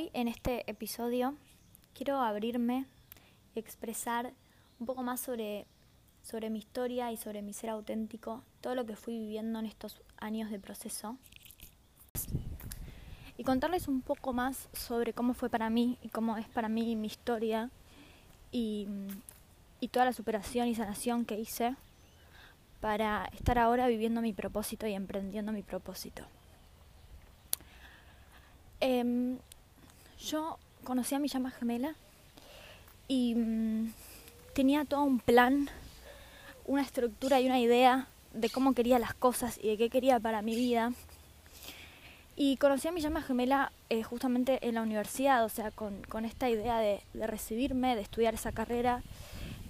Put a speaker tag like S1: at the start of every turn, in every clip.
S1: Hoy en este episodio quiero abrirme y expresar un poco más sobre, sobre mi historia y sobre mi ser auténtico, todo lo que fui viviendo en estos años de proceso. Y contarles un poco más sobre cómo fue para mí y cómo es para mí mi historia y, y toda la superación y sanación que hice para estar ahora viviendo mi propósito y emprendiendo mi propósito. Eh, yo conocí a mi llama gemela y mmm, tenía todo un plan, una estructura y una idea de cómo quería las cosas y de qué quería para mi vida. Y conocí a mi llama gemela eh, justamente en la universidad, o sea, con, con esta idea de, de, recibirme, de estudiar esa carrera,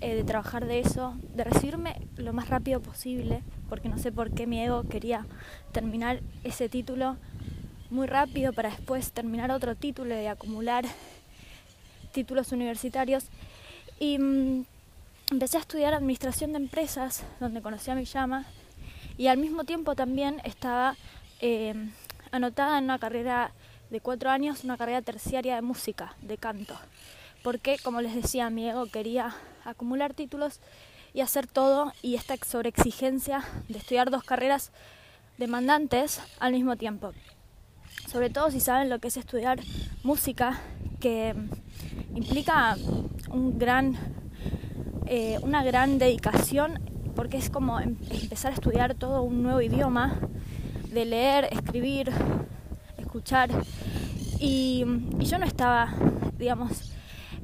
S1: eh, de trabajar de eso, de recibirme lo más rápido posible, porque no sé por qué mi ego quería terminar ese título muy rápido para después terminar otro título y acumular títulos universitarios. Y mmm, empecé a estudiar administración de empresas, donde conocí a mi llama, y al mismo tiempo también estaba eh, anotada en una carrera de cuatro años, una carrera terciaria de música, de canto. Porque, como les decía, mi ego quería acumular títulos y hacer todo, y esta sobreexigencia de estudiar dos carreras demandantes al mismo tiempo sobre todo si saben lo que es estudiar música, que implica un gran, eh, una gran dedicación, porque es como em empezar a estudiar todo un nuevo idioma, de leer, escribir, escuchar. Y, y yo no estaba, digamos,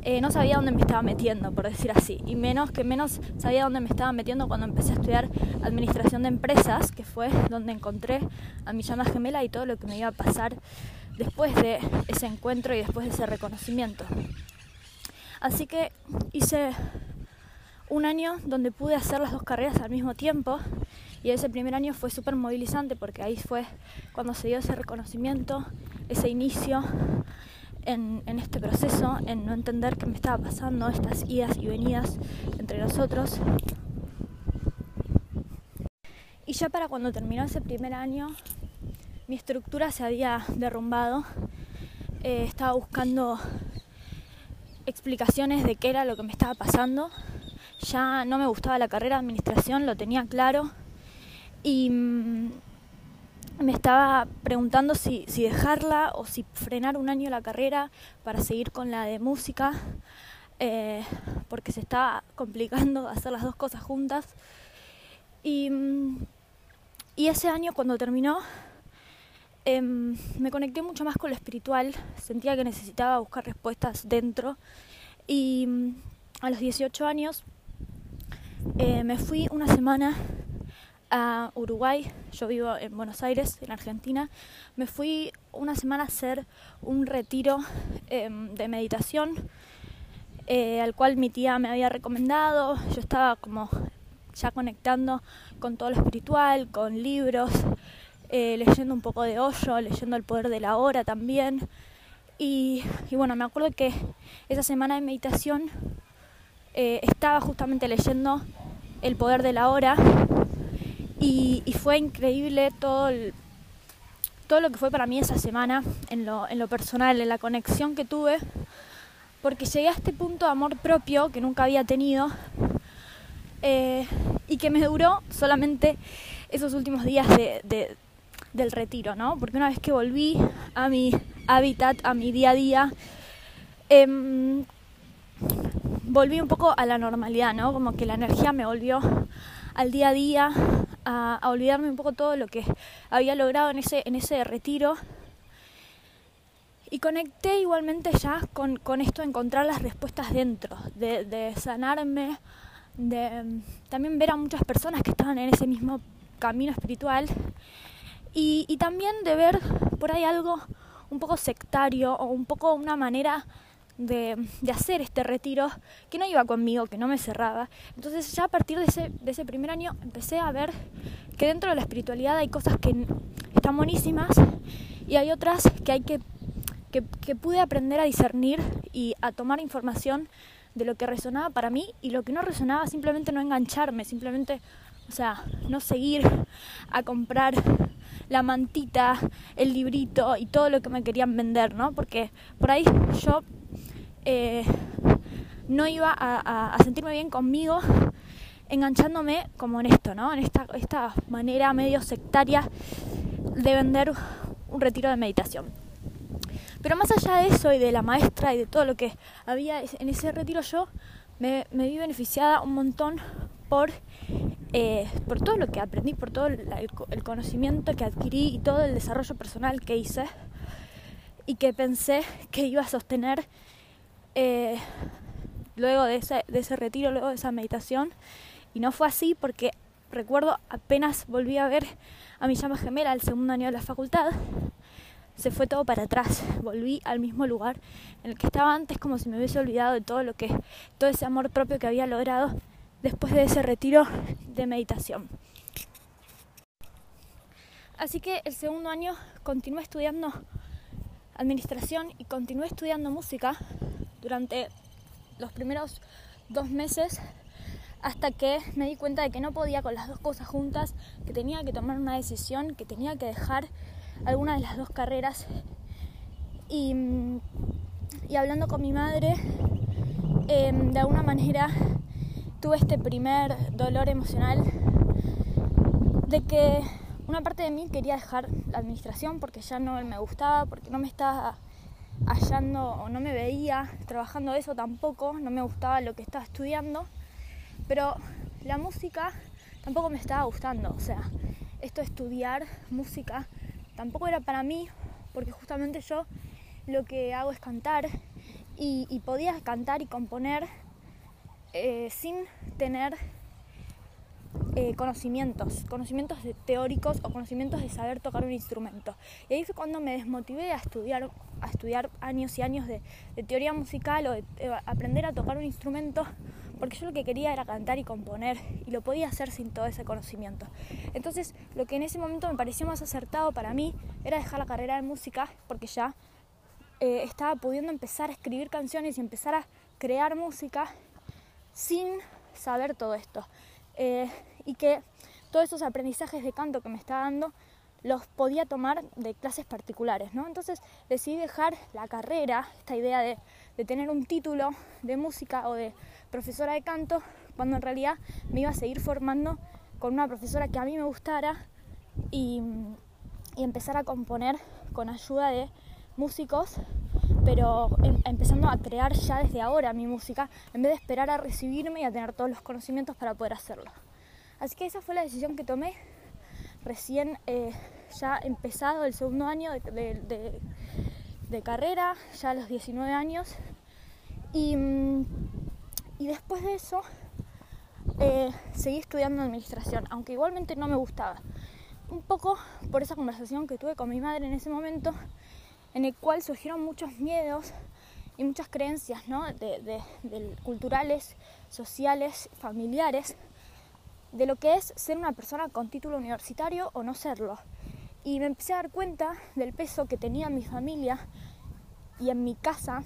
S1: eh, no sabía dónde me estaba metiendo, por decir así, y menos que menos sabía dónde me estaba metiendo cuando empecé a estudiar administración de empresas, que fue donde encontré a mi llama gemela y todo lo que me iba a pasar después de ese encuentro y después de ese reconocimiento. Así que hice un año donde pude hacer las dos carreras al mismo tiempo y ese primer año fue súper movilizante porque ahí fue cuando se dio ese reconocimiento, ese inicio en, en, este proceso, en no entender qué me estaba pasando, estas idas y venidas entre nosotros. Y ya para cuando terminó ese primer año, mi estructura se había derrumbado. Eh, estaba buscando explicaciones de qué era lo que me estaba pasando. Ya no me gustaba la carrera de administración, lo tenía claro. Y mmm, me estaba preguntando si, si, dejarla o si frenar un año la carrera para seguir con la de música, eh, porque se estaba complicando hacer las dos cosas juntas. Y, y ese año cuando terminó, eh, me conecté mucho más con lo espiritual, sentía que necesitaba buscar respuestas dentro. Y a los 18 años eh, me fui una semana a Uruguay, yo vivo en Buenos Aires, en Argentina, me fui una semana a hacer un retiro eh, de meditación eh, al cual mi tía me había recomendado, yo estaba como ya conectando con todo lo espiritual, con libros, eh, leyendo un poco de hoyo, leyendo el poder de la hora también. Y, y bueno, me acuerdo que esa semana de meditación estaba justamente leyendo el poder de la hora y, fue increíble todo, el, todo lo que fue para mí esa semana en lo, en lo personal, en la conexión que tuve, porque llegué a este punto de amor propio que nunca había tenido eh, y que me duró solamente esos últimos días de, de, del retiro, ¿no? Porque una vez que volví a mi hábitat, a mi día a día, eh, volví un poco a la normalidad, ¿no? Como que la energía me volvió al día a día, a, olvidarme un poco todo lo que había logrado en ese, en ese retiro. Y conecté igualmente ya con, con esto de encontrar las respuestas dentro, de, sanarme, de um, también ver a muchas personas que estaban en ese mismo camino espiritual y, y también de ver por ahí algo un poco sectario o un poco una manera de, hacer este retiro que no iba conmigo, que no me cerraba. Entonces ya a partir de ese, de ese primer año empecé a ver que dentro de la espiritualidad hay cosas que están buenísimas y hay otras que hay que, que, que pude aprender a discernir y a tomar información de lo que resonaba para mí y lo que no resonaba simplemente no engancharme, simplemente, o sea, no seguir a comprar la mantita, el librito y todo lo que me querían vender, ¿no? Porque por ahí yo eh, no iba a, sentirme bien conmigo enganchándome como en esto, ¿no? En esta, esta manera medio sectaria de vender un retiro de meditación. Pero más allá de eso y de la maestra y de todo lo que había en ese retiro, yo me, vi beneficiada un montón por, eh, por todo lo que aprendí, por todo el, conocimiento que adquirí y todo el desarrollo personal que hice y que pensé que iba a sostener eh, luego de ese, retiro, luego de esa meditación. Y no fue así porque recuerdo apenas volví a ver a mi llama gemela el segundo año de la facultad se fue todo para atrás. Volví al mismo lugar en el que estaba antes, como si me hubiese olvidado de todo lo que, todo ese amor propio que había logrado después de ese retiro de meditación. Así que el segundo año continué estudiando administración y continué estudiando música durante los primeros dos meses hasta que me di cuenta de que no podía con las dos cosas juntas, que tenía que tomar una decisión, que tenía que dejar alguna de las dos carreras. Y, hablando con mi madre, em, de alguna manera tuve este primer dolor emocional de que una parte de mí quería dejar la administración porque ya no me gustaba, porque no me estaba hallando o no me veía trabajando eso tampoco, no me gustaba lo que estaba estudiando, pero la música tampoco me estaba gustando, o sea, esto de estudiar música tampoco era para mí, porque justamente yo lo que hago es cantar y, podía cantar y componer eh, sin tener eh, conocimientos, conocimientos teóricos o conocimientos de saber tocar un instrumento. Y ahí fue cuando me desmotivé a estudiar, a estudiar años y años de, teoría musical o de, aprender a tocar un instrumento, porque yo lo que quería era cantar y componer y lo podía hacer sin todo ese conocimiento. Entonces, lo que en ese momento me pareció más acertado para mí era dejar la carrera de música, porque ya eh, estaba pudiendo empezar a escribir canciones y empezar a crear música sin saber todo esto. Eh, y que todos esos aprendizajes de canto que me está dando los podía tomar de clases particulares, ¿no? Entonces decidí dejar la carrera, esta idea de, tener un título de música o de profesora de canto, cuando en realidad me iba a seguir formando con una profesora que a mí me gustara y, y empezar a componer con ayuda de músicos, pero em, empezando a crear ya desde ahora mi música, en vez de esperar a recibirme y a tener todos los conocimientos para poder hacerlo. Así que esa fue la decisión que tomé recién eh, ya empezado el segundo año de, carrera, ya a los 19 años. Y, mm, y después de eso eh, seguí estudiando administración, aunque igualmente no me gustaba. Un poco por esa conversación que tuve con mi madre en ese momento, en el cual surgieron muchos miedos y muchas creencias ¿no? de, culturales, sociales, familiares, de lo que es ser una persona con título universitario o no serlo. Y me empecé a dar cuenta del peso que tenía mi familia y en mi casa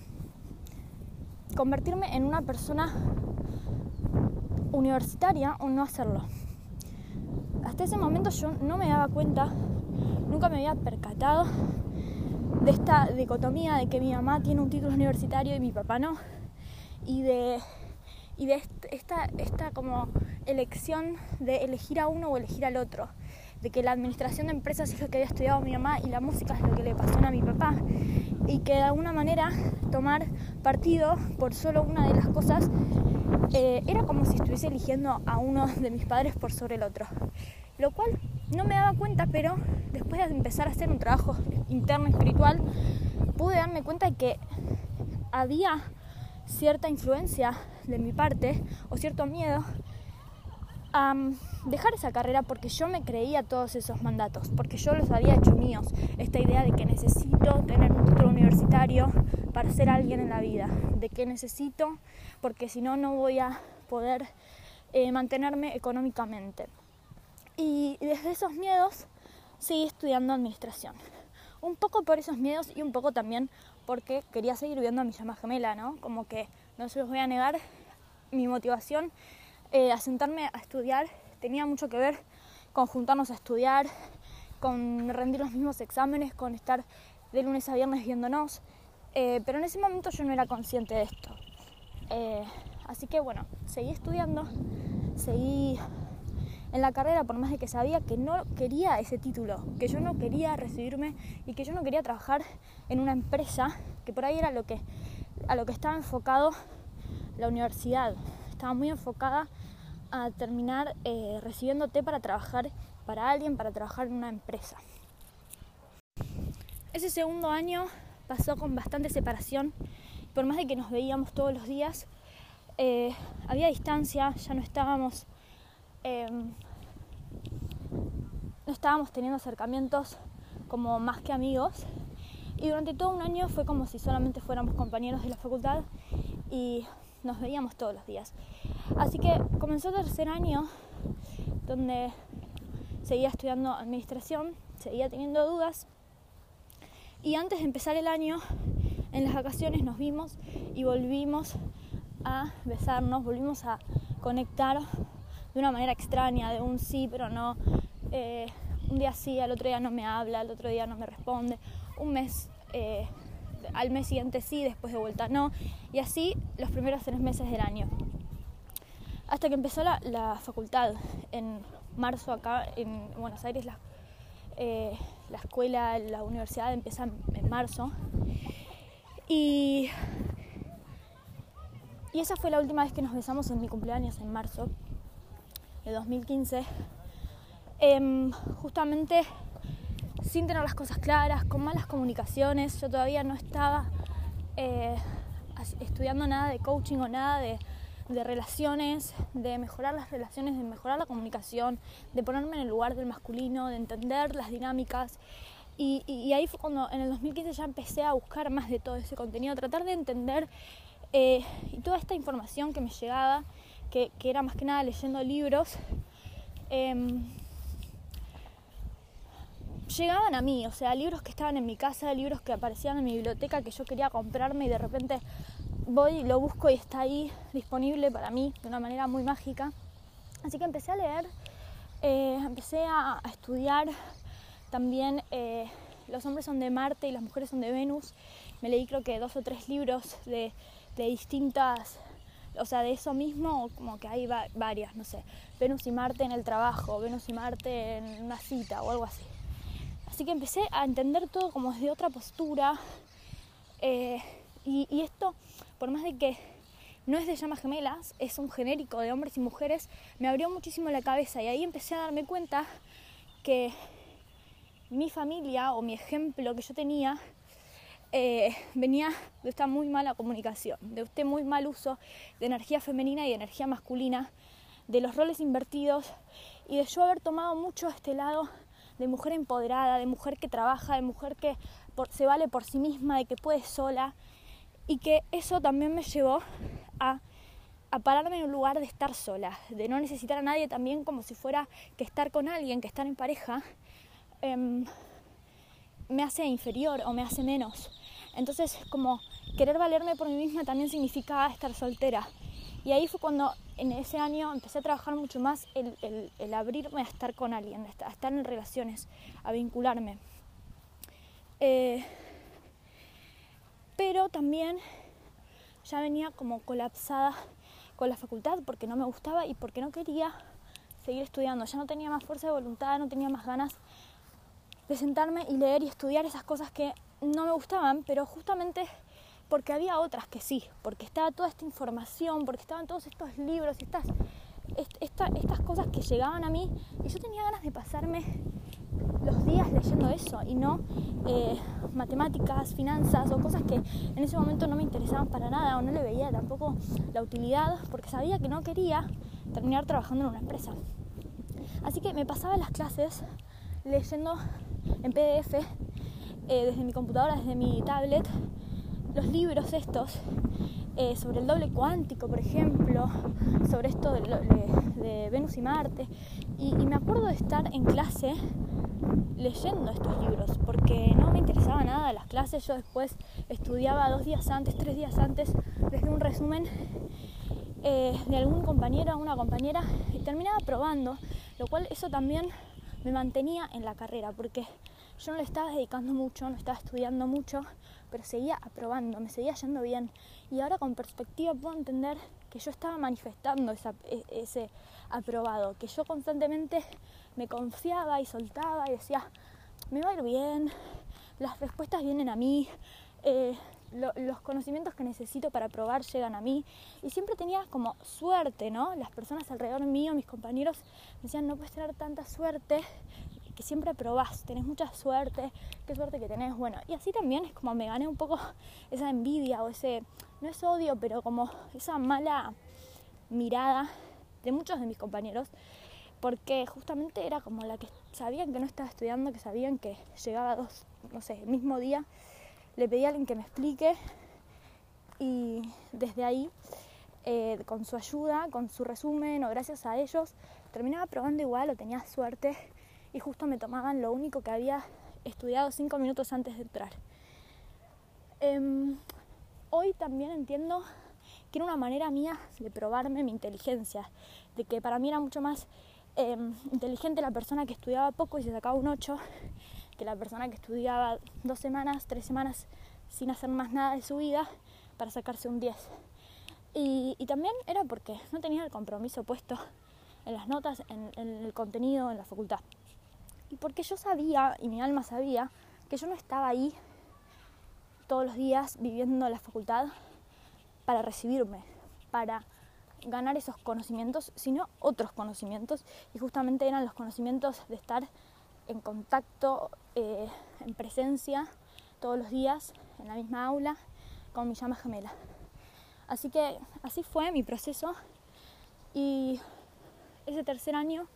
S1: convertirme en una persona universitaria o no hacerlo. Hasta ese momento yo no me daba cuenta, nunca me había percatado de esta dicotomía de que mi mamá tiene un título universitario y mi papá no. Y de, y de esta, esta como elección de elegir a uno o elegir al otro, de que la administración de empresas es lo que había estudiado mi mamá y la música es lo que le apasiona a mi papá, y que de alguna manera tomar partido por solo una de las cosas eh, era como si estuviese eligiendo a uno de mis padres por sobre el otro. Lo cual no me daba cuenta, pero después de empezar a hacer un trabajo interno espiritual, pude darme cuenta de que había cierta influencia de mi parte o cierto miedo a dejar esa carrera porque yo me creía todos esos mandatos, porque yo los había hecho míos. Esta idea de que necesito tener un título universitario para ser alguien en la vida, de que necesito porque si no, no voy a poder eh, mantenerme económicamente. Y desde esos miedos seguí estudiando administración. Un poco por esos miedos y un poco también porque quería seguir viendo a mi llama gemela, ¿no? Como que no se los voy a negar, mi motivación eh, a sentarme a estudiar tenía mucho que ver con juntarnos a estudiar con rendir los mismos exámenes, con estar de lunes a viernes viéndonos. Eh, pero en ese momento yo no era consciente de esto. Eh, así que bueno, seguí estudiando, seguí en la carrera por más de que sabía que no quería ese título, que yo no quería recibirme y que yo no quería trabajar en una empresa, que por ahí era lo que, a lo que estaba enfocado la universidad. Estaba muy enfocada a terminar eh, recibiéndote para trabajar para alguien, para trabajar en una empresa. Ese segundo año pasó con bastante separación, por más de que nos veíamos todos los días, eh, había distancia, ya no estábamos, em, no estábamos teniendo acercamientos como más que amigos. Y durante todo un año fue como si solamente fuéramos compañeros de la facultad y nos veíamos todos los días. Así que comenzó el tercer año donde seguía estudiando administración, seguía teniendo dudas y antes de empezar el año, en las vacaciones nos vimos y volvimos a besarnos, volvimos a conectar de una manera extraña, de un sí pero no, eh, un día sí, al otro día no me habla, al otro día no me responde, un mes, eh, al mes siguiente sí, después de vuelta no, y así los primeros tres meses del año. Hasta que empezó la, facultad en marzo acá en Buenos Aires, la, eh, la escuela, la universidad empieza en marzo. Y, y esa fue la última vez que nos besamos en mi cumpleaños, en marzo de 2015. Em, justamente sin tener las cosas claras, con malas comunicaciones. Yo todavía no estaba eh, estudiando nada de coaching o nada de de relaciones, de mejorar las relaciones, de mejorar la comunicación, de ponerme en el lugar del masculino, de entender las dinámicas. Y, ahí fue cuando en el 2015 ya empecé a buscar más de todo ese contenido, tratar de entender eh, y toda esta información que me llegaba, que, era más que nada leyendo libros, em, llegaban a mí, o sea, libros que estaban en mi casa, libros que aparecían en mi biblioteca que yo quería comprarme y de repente voy, lo busco y está ahí disponible para mí de una manera muy mágica. Así que empecé a leer, eh, empecé a, estudiar también eh, Los hombres son de Marte y las mujeres son de Venus. Me leí creo que dos o tres libros de, distintas, o sea, de eso mismo, como que hay varias, no sé, Venus y Marte en el trabajo, Venus y Marte en una cita o algo así. Así que empecé a entender todo como desde otra postura. Eh, y, esto, por más de que no es de llamas gemelas, es un genérico de hombres y mujeres, me abrió muchísimo la cabeza y ahí empecé a darme cuenta que mi familia o mi ejemplo que yo tenía eh, venía de esta muy mala comunicación, de este muy mal uso de energía femenina y de energía masculina, de los roles invertidos y de yo haber tomado mucho este lado de mujer empoderada, de mujer que trabaja, de mujer que se vale por sí misma, de que puede sola, y que eso también me llevó a, pararme en un lugar de estar sola, de no necesitar a nadie también como si fuera que estar con alguien, que estar en pareja, em, me hace inferior o me hace menos. Entonces, como querer valerme por mí misma también significaba estar soltera. Y ahí fue cuando en ese año empecé a trabajar mucho más el, abrirme a estar con alguien, a estar en relaciones, a vincularme. Eh, pero también ya venía como colapsada con la facultad porque no me gustaba y porque no quería seguir estudiando. Ya no tenía más fuerza de voluntad, no tenía más ganas de sentarme y leer y estudiar esas cosas que no me gustaban, pero justamente porque había otras que sí, porque estaba toda esta información, porque estaban todos estos libros y estas, estas cosas que llegaban a mí y yo tenía ganas de pasarme los días leyendo eso y no eh, matemáticas, finanzas o cosas que en ese momento no me interesaban para nada o no le veía tampoco la utilidad porque sabía que no quería terminar trabajando en una empresa. Así que me pasaba las clases leyendo en PDF eh, desde mi computadora, desde mi tablet, los libros estos eh, sobre el doble cuántico, por ejemplo, sobre esto de, Venus y Marte. y, me acuerdo de estar en clase leyendo estos libros, porque no me interesaba nada las clases, yo después estudiaba dos días antes, tres días antes, desde un resumen eh, de algún compañero o una compañera y terminaba probando, lo cual eso también me mantenía en la carrera, porque yo no le estaba dedicando mucho, no estaba estudiando mucho, pero seguía aprobando, me seguía yendo bien. Y ahora con perspectiva puedo entender que yo estaba manifestando e, ese aprobado, que yo constantemente me confiaba y soltaba y decía, me va a ir bien, las respuestas vienen a mí, eh, los conocimientos que necesito para probar llegan a mí y siempre tenía como suerte, ¿no? Las personas alrededor mío, mis compañeros, me decían, no puedes tener tanta suerte que siempre probás, tenés mucha suerte, qué suerte que tenés, bueno, y así también es como me gané un poco esa envidia o ese, no es odio, pero como esa mala mirada de muchos de mis compañeros, porque justamente era como la que sabían que no estaba estudiando, que sabían que llegaba dos, no sé, el mismo día le pedí a alguien que me explique y desde ahí, eh, con su ayuda, con su resumen o gracias a ellos, terminaba probando igual o tenía suerte y justo me tomaban lo único que había estudiado cinco minutos antes de entrar. Em, hoy también entiendo que era una manera mía de probarme mi inteligencia, de que para mí era mucho más em, inteligente la persona que estudiaba poco y se sacaba un 8 que la persona que estudiaba dos semanas, tres semanas sin hacer más nada de su vida para sacarse un 10. Y, también era porque no tenía el compromiso puesto en las notas, en, el contenido, en la facultad. Y porque yo sabía, y mi alma sabía, que yo no estaba ahí todos los días viviendo la facultad para recibirme, para ganar esos conocimientos, sino otros conocimientos. Y justamente eran los conocimientos de estar en contacto, eh, en presencia, todos los días, en la misma aula, con mi llama gemela. Así que así fue mi proceso y ese tercer año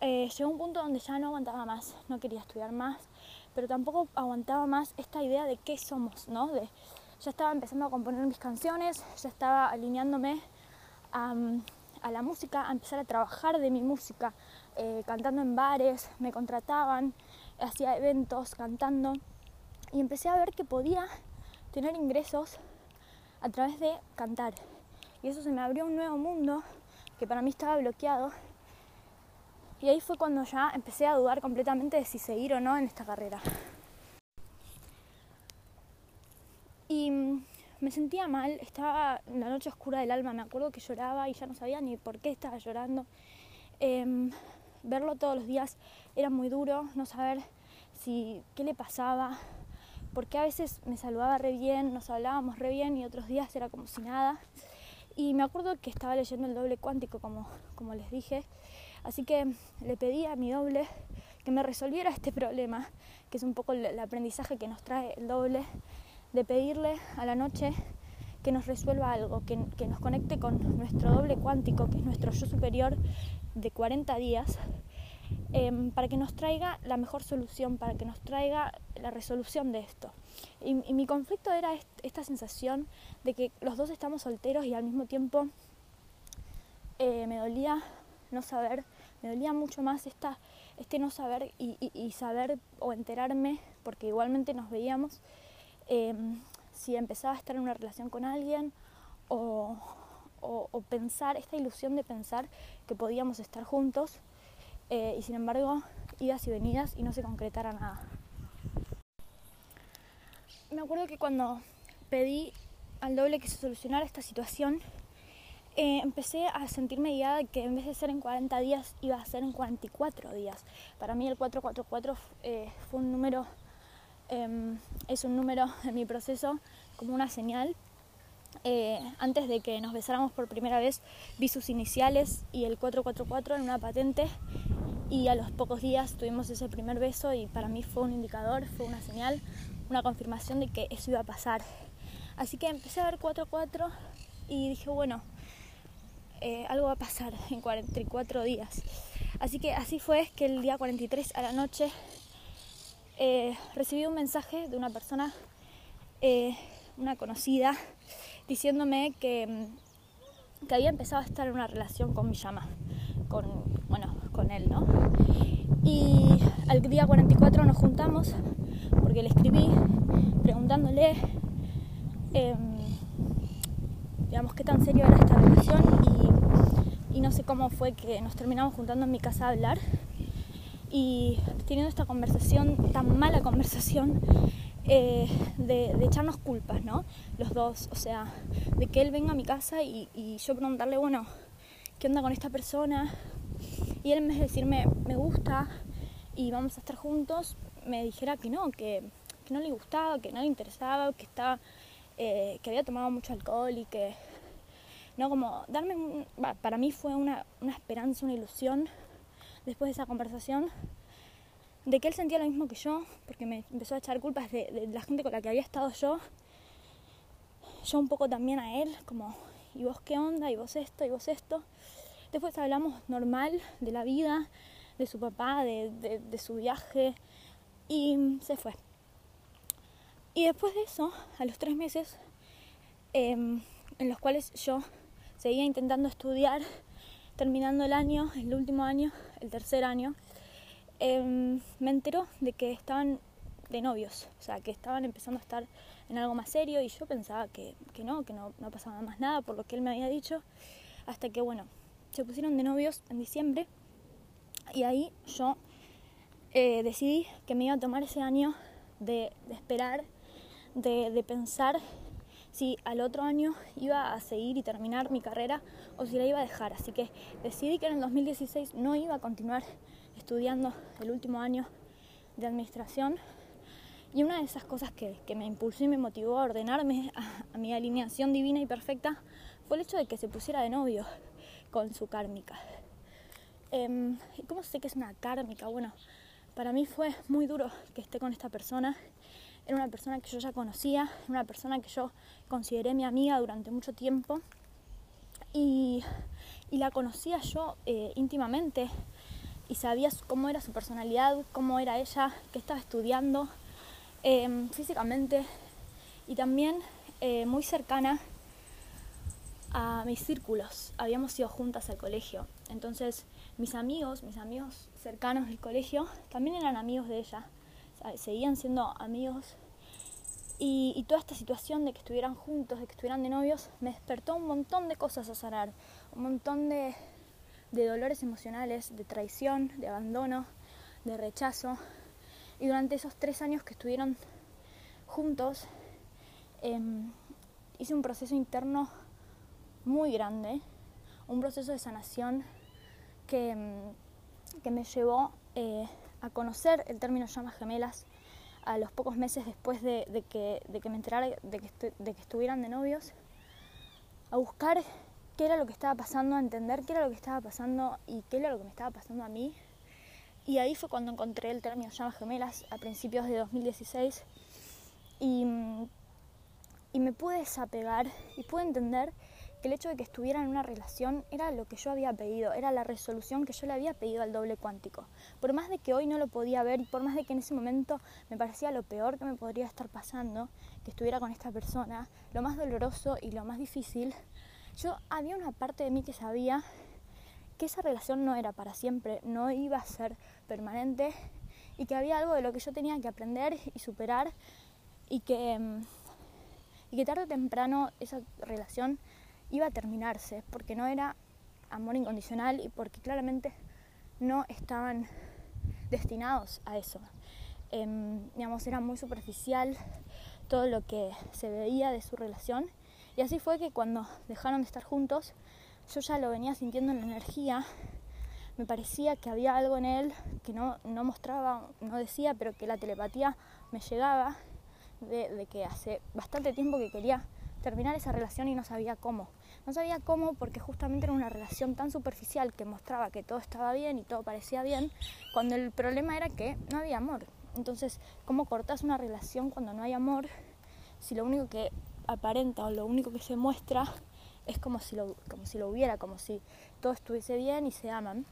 S1: eh, llegó un punto donde ya no aguantaba más, no quería estudiar más, pero tampoco aguantaba más esta idea de qué somos, ¿no? Ya estaba empezando a componer mis canciones, ya estaba alineándome a la música, a empezar a trabajar de mi música, eh, cantando en bares, me contrataban, hacía eventos cantando y empecé a ver que podía tener ingresos a través de cantar. Y eso se me abrió un nuevo mundo que para mí estaba bloqueado. Y ahí fue cuando ya empecé a dudar completamente de si seguir o no en esta carrera. Y mm, me sentía mal, estaba en la noche oscura del alma, me acuerdo que lloraba y ya no sabía ni por qué estaba llorando. Em, verlo todos los días era muy duro, no saber si qué le pasaba, porque a veces me saludaba re bien, nos hablábamos re bien y otros días era como si nada. Y me acuerdo que estaba leyendo el doble cuántico, como, como les dije, así que le pedí a mi doble que me resolviera este problema, que es un poco el, aprendizaje que nos trae el doble, de pedirle a la noche que nos resuelva algo, que, que, nos conecte con nuestro doble cuántico, que es nuestro yo superior, de 40 días em, para que nos traiga la mejor solución, para que nos traiga la resolución de esto. Y, mi conflicto era esta sensación de que los dos estamos solteros y al mismo tiempo eh, me dolía no saber, me dolía mucho más esta, este no saber y, saber o enterarme, porque igualmente nos veíamos, em, si empezaba a estar en una relación con alguien o, pensar, esta ilusión de pensar que podíamos estar juntos eh, y sin embargo idas y venidas y no se concretara nada. Me acuerdo que cuando pedí al doble que se solucionara esta situación, eh, empecé a sentirme guiada que en vez de ser en 40 días iba a ser en 44 días. Para mí el 444 eh, fue un número, em, es un número en mi proceso como una señal eh, antes de que nos besáramos por primera vez, vi sus iniciales y el 444 en una patente y a los pocos días tuvimos ese primer beso y para mí fue un indicador, fue una señal, una confirmación de que eso iba a pasar. Así que empecé a ver 44 y dije, bueno, eh, algo va a pasar en 44 días. Así que así fue que el día 43 a la noche eh, recibí un mensaje de una persona, una conocida, diciéndome que, mm, que había empezado a estar en una relación con mi llama, con, bueno, con él, ¿no? Y al día 44 nos juntamos porque le escribí preguntándole, em, digamos, qué tan serio era esta relación y, y no sé cómo fue que nos terminamos juntando en mi casa a hablar. y teniendo esta conversación, tan mala conversación, eh, de, echarnos culpas, ¿no? Los dos, o sea, de que él venga a mi casa y, yo preguntarle, bueno, ¿qué onda con esta persona? Y él en vez de decirme, me gusta y vamos a estar juntos, me dijera que no, que, no le gustaba, que no le interesaba, que estaba, eh, que había tomado mucho alcohol y que, no, como darme, para mí fue una, una esperanza, una ilusión después de esa conversación de que él sentía lo mismo que yo, porque me empezó a echar culpas de, la gente con la que había estado yo, yo un poco también a él, como, ¿y vos qué onda? ¿Y vos esto? ¿Y vos esto? Después hablamos normal de la vida, de su papá, de, su viaje, y se fue. Y después de eso, a los tres meses, em, en los cuales yo seguía intentando estudiar, terminando el año, el último año, el tercer año, Em, me enteró de que estaban de novios, o sea, que estaban empezando a estar en algo más serio y yo pensaba que, no, que no, pasaba más nada por lo que él me había dicho, hasta que, bueno, se pusieron de novios en diciembre y ahí yo eh, decidí que me iba a tomar ese año de, esperar, de, de pensar si al otro año iba a seguir y terminar mi carrera o si la iba a dejar. Así que decidí que en el 2016 no iba a continuar estudiando el último año de administración. Y una de esas cosas que, me impulsó y me motivó a ordenarme a, mi alineación divina y perfecta fue el hecho de que se pusiera de novio con su kármica. Em, ¿Y cómo sé que es una kármica? Bueno, para mí fue muy duro que esté con esta persona. Era una persona que yo ya conocía, una persona que yo consideré mi amiga durante mucho tiempo. Y, la conocía yo eh, íntimamente y sabías cómo era su personalidad, cómo era ella, qué estaba estudiando em, físicamente y también eh, muy cercana a mis círculos. Habíamos ido juntas al colegio, entonces mis amigos, mis amigos cercanos del colegio, también eran amigos de ella, seguían siendo amigos. Y, y, toda esta situación de que estuvieran juntos, de que estuvieran de novios, me despertó un montón de cosas a sanar, un montón de, de dolores emocionales, de traición, de abandono, de rechazo. Y durante esos tres años que estuvieron juntos, em, hice un proceso interno muy grande, un proceso de sanación que, em, que me llevó eh, a conocer el término llamas gemelas a los pocos meses después de, que, de que, me enterara de que, de que estuvieran de novios, a buscar qué era lo que estaba pasando, a entender qué era lo que estaba pasando y qué era lo que me estaba pasando a mí. Y ahí fue cuando encontré el término llamas gemelas a principios de 2016 y, y me pude desapegar y pude entender que el hecho de que estuviera en una relación era lo que yo había pedido, era la resolución que yo le había pedido al doble cuántico. Por más de que hoy no lo podía ver y por más de que en ese momento me parecía lo peor que me podría estar pasando, que estuviera con esta persona, lo más doloroso y lo más difícil, yo había una parte de mí que sabía que esa relación no era para siempre, no iba a ser permanente y que había algo de lo que yo tenía que aprender y superar y que, mm, y que tarde o temprano esa relación iba a terminarse porque no era amor incondicional y porque claramente no estaban destinados a eso. Em, digamos, era muy superficial todo lo que se veía de su relación y así fue que cuando dejaron de estar juntos, yo ya lo venía sintiendo en la energía. Me parecía que había algo en él que no, no mostraba, no decía, pero que la telepatía me llegaba de, de que hace bastante tiempo que quería terminar esa relación y no sabía cómo. No sabía cómo porque justamente era una relación tan superficial que mostraba que todo estaba bien y todo parecía bien, cuando el problema era que no había amor. Entonces, ¿cómo cortas una relación cuando no hay amor? Si lo único que aparenta o lo único que se muestra es como si lo, como si lo hubiera, como si todo estuviese bien y se aman.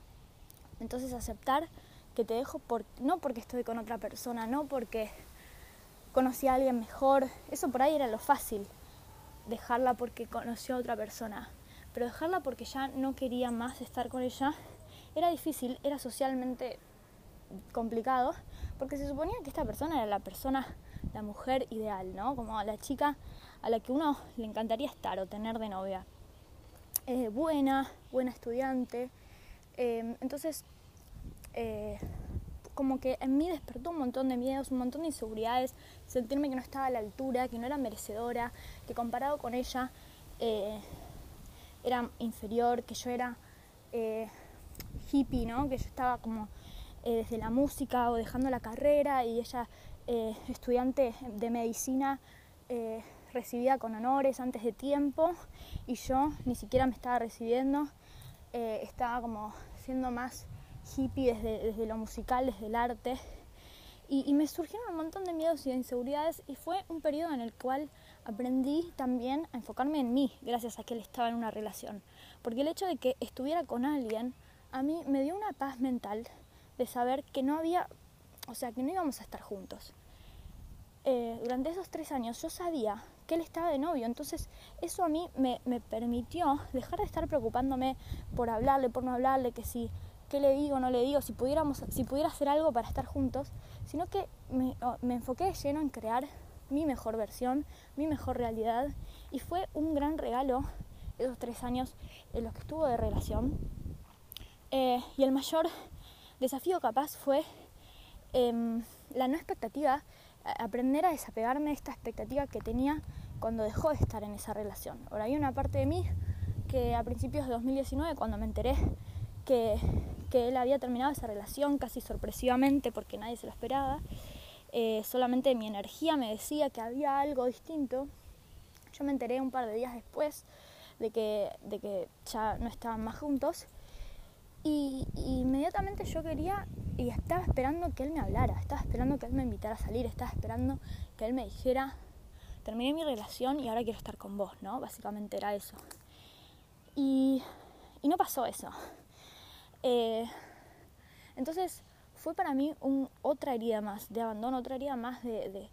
S1: Entonces aceptar que te dejo por, no porque estoy con otra persona, no porque conocí a alguien mejor, eso por ahí era lo fácil, dejarla porque conoció a otra persona, pero dejarla porque ya no quería más estar con ella era difícil, era socialmente complicado, porque se suponía que esta persona era la persona, la mujer ideal, ¿no? Como la chica a la que uno le encantaría estar o tener de novia. Eh, buena, buena estudiante. Eh, entonces, eh, como que en mí despertó un montón de miedos, un montón de inseguridades, sentirme que no estaba a la altura, que no era merecedora, que comparado con ella eh, era inferior, que yo era eh, hippie, ¿no? que yo estaba como desde la música o dejando la carrera y ella estudiante de medicina recibida con honores antes de tiempo y yo ni siquiera me estaba recibiendo, estaba como siendo más hippie desde, lo musical, desde el arte. Y, me surgieron un montón de miedos y de inseguridades y fue un periodo en el cual aprendí también a enfocarme en mí gracias a que él estaba en una relación. Porque el hecho de que estuviera con alguien a mí me dio una paz mental de saber que no había, o sea, que no íbamos a estar juntos. Eh, durante esos tres años yo sabía que él estaba de novio, entonces eso a mí me, me permitió dejar de estar preocupándome por hablarle, por no hablarle, que si qué le digo, no le digo, si, pudiéramos, si pudiera hacer algo para estar juntos, sino que me, me enfoqué de lleno en crear mi mejor versión, mi mejor realidad, y fue un gran regalo esos tres años en los que estuvo de relación. Eh, y el mayor desafío capaz fue em, la no expectativa, aprender a desapegarme de esta expectativa que tenía cuando dejó de estar en esa relación. Ahora hay una parte de mí que a principios de 2019, cuando me enteré que, que él había terminado esa relación casi sorpresivamente porque nadie se lo esperaba. Eh, solamente mi energía me decía que había algo distinto. Yo me enteré un par de días después de que, de que ya no estaban más juntos. Y, inmediatamente yo quería y estaba esperando que él me hablara, estaba esperando que él me invitara a salir, estaba esperando que él me dijera, terminé mi relación y ahora quiero estar con vos, ¿no? Básicamente era eso. Y, y no pasó eso. Eh, entonces fue para mí un, otra herida más de abandono, otra herida más de,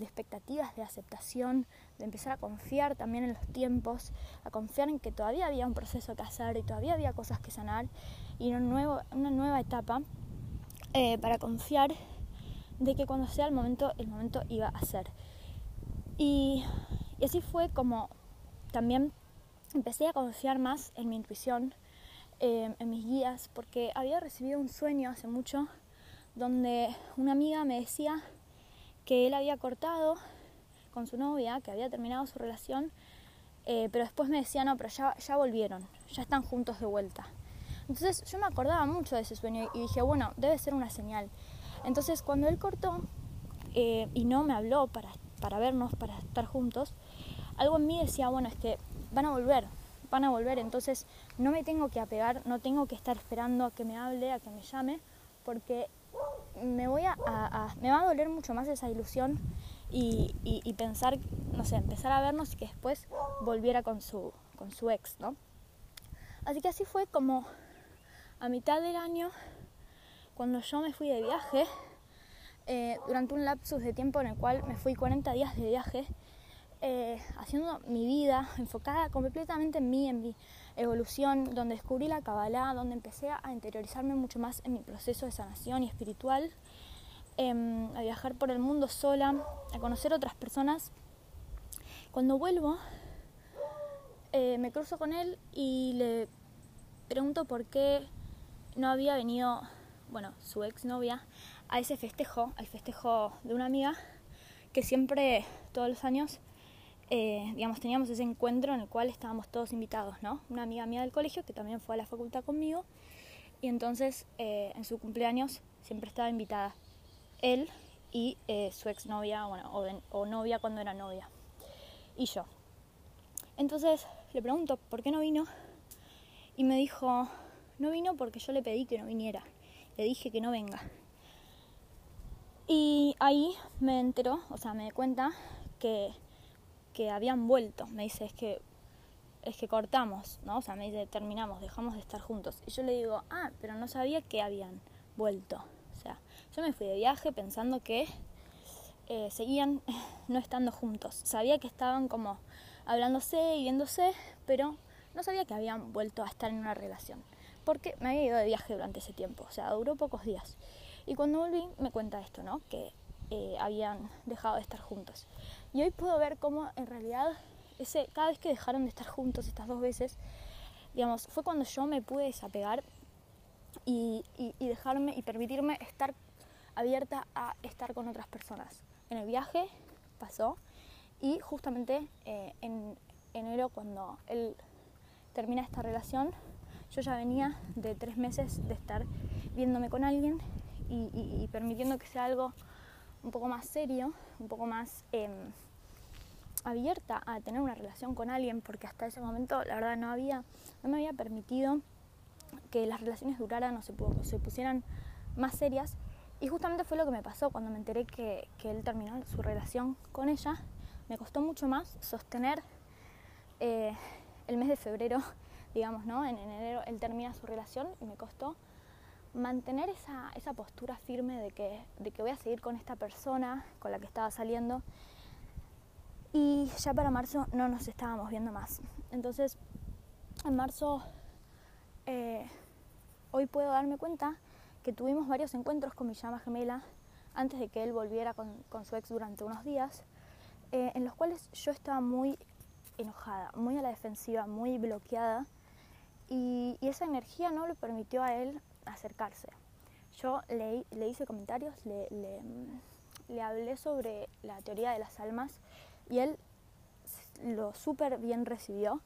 S1: expectativas, de aceptación, de empezar a confiar también en los tiempos, a confiar en que todavía había un proceso que hacer y todavía había cosas que sanar y una, nueva etapa eh, para confiar de que cuando sea el momento, el momento iba a ser. Y, así fue como también empecé a confiar más en mi intuición, Em, en mis guías porque había recibido un sueño hace mucho donde una amiga me decía que él había cortado con su novia, que había terminado su relación, eh, pero después me decía, no, pero ya, ya volvieron, ya están juntos de vuelta. Entonces yo me acordaba mucho de ese sueño y dije, bueno, debe ser una señal. Entonces cuando él cortó eh, y no me habló para, para vernos, para estar juntos, algo en mí decía, bueno, es que van a volver, van a volver, entonces no me tengo que apegar, no tengo que estar esperando a que me hable, a que me llame, porque me voy a, me va a doler mucho más esa ilusión y, y, pensar, no sé, empezar a vernos y que después volviera con su, con su ex, ¿no? Así que así fue como a mitad del año, cuando yo me fui de viaje, eh, durante un lapsus de tiempo en el cual me fui 40 días de viaje, eh, haciendo mi vida enfocada completamente en mí, en mi evolución, donde descubrí la Kabbalah, donde empecé a interiorizarme mucho más en mi proceso de sanación y espiritual, em, a viajar por el mundo sola, a conocer otras personas. Cuando vuelvo, eh, me cruzo con él y le pregunto por qué no había venido, bueno, su exnovia, a ese festejo, al festejo de una amiga que siempre, todos los años, eh, digamos, teníamos ese encuentro en el cual estábamos todos invitados, ¿no? Una amiga mía del colegio que también fue a la facultad conmigo y entonces eh, en su cumpleaños siempre estaba invitada él y eh, su exnovia, bueno, o, novia cuando era novia, y yo. Entonces le pregunto, ¿por qué no vino? Y me dijo, no vino porque yo le pedí que no viniera, le dije que no venga. Y ahí me enteró, o sea, me di cuenta que que habían vuelto. Me dice, es que, es que cortamos, ¿no? O sea, me dice, terminamos, dejamos de estar juntos. Y yo le digo, ah, pero no sabía que habían vuelto. O sea, yo me fui de viaje pensando que eh, seguían no estando juntos. Sabía que estaban como hablándose y viéndose, pero no sabía que habían vuelto a estar en una relación. Porque me había ido de viaje durante ese tiempo, o sea, duró pocos días. Y cuando volví me cuenta esto, ¿no? Que eh, habían dejado de estar juntos. Y hoy puedo ver cómo en realidad ese, cada vez que dejaron de estar juntos estas dos veces, digamos, fue cuando yo me pude desapegar y, y, dejarme y permitirme estar abierta a estar con otras personas. En el viaje pasó y justamente eh, en enero cuando él termina esta relación, yo ya venía de tres meses de estar viéndome con alguien y, permitiendo que sea algo un poco más serio, un poco más em, abierta a tener una relación con alguien, porque hasta ese momento la verdad no había, no me había permitido que las relaciones duraran o se, se pusieran más serias. Y justamente fue lo que me pasó cuando me enteré que, que él terminó su relación con ella. Me costó mucho más sostener eh, el mes de febrero, digamos, ¿no? En, enero él termina su relación y me costó mantener esa, esa postura firme de que, de que voy a seguir con esta persona con la que estaba saliendo. Y ya para marzo no nos estábamos viendo más. Entonces, en marzo, eh, hoy puedo darme cuenta que tuvimos varios encuentros con mi llama gemela antes de que él volviera con, con su ex durante unos días, eh, en los cuales yo estaba muy enojada, muy a la defensiva, muy bloqueada y, esa energía no le permitió a él acercarse. Yo le, le hice comentarios, le, le, hablé sobre la teoría de las almas y él lo súper bien recibió.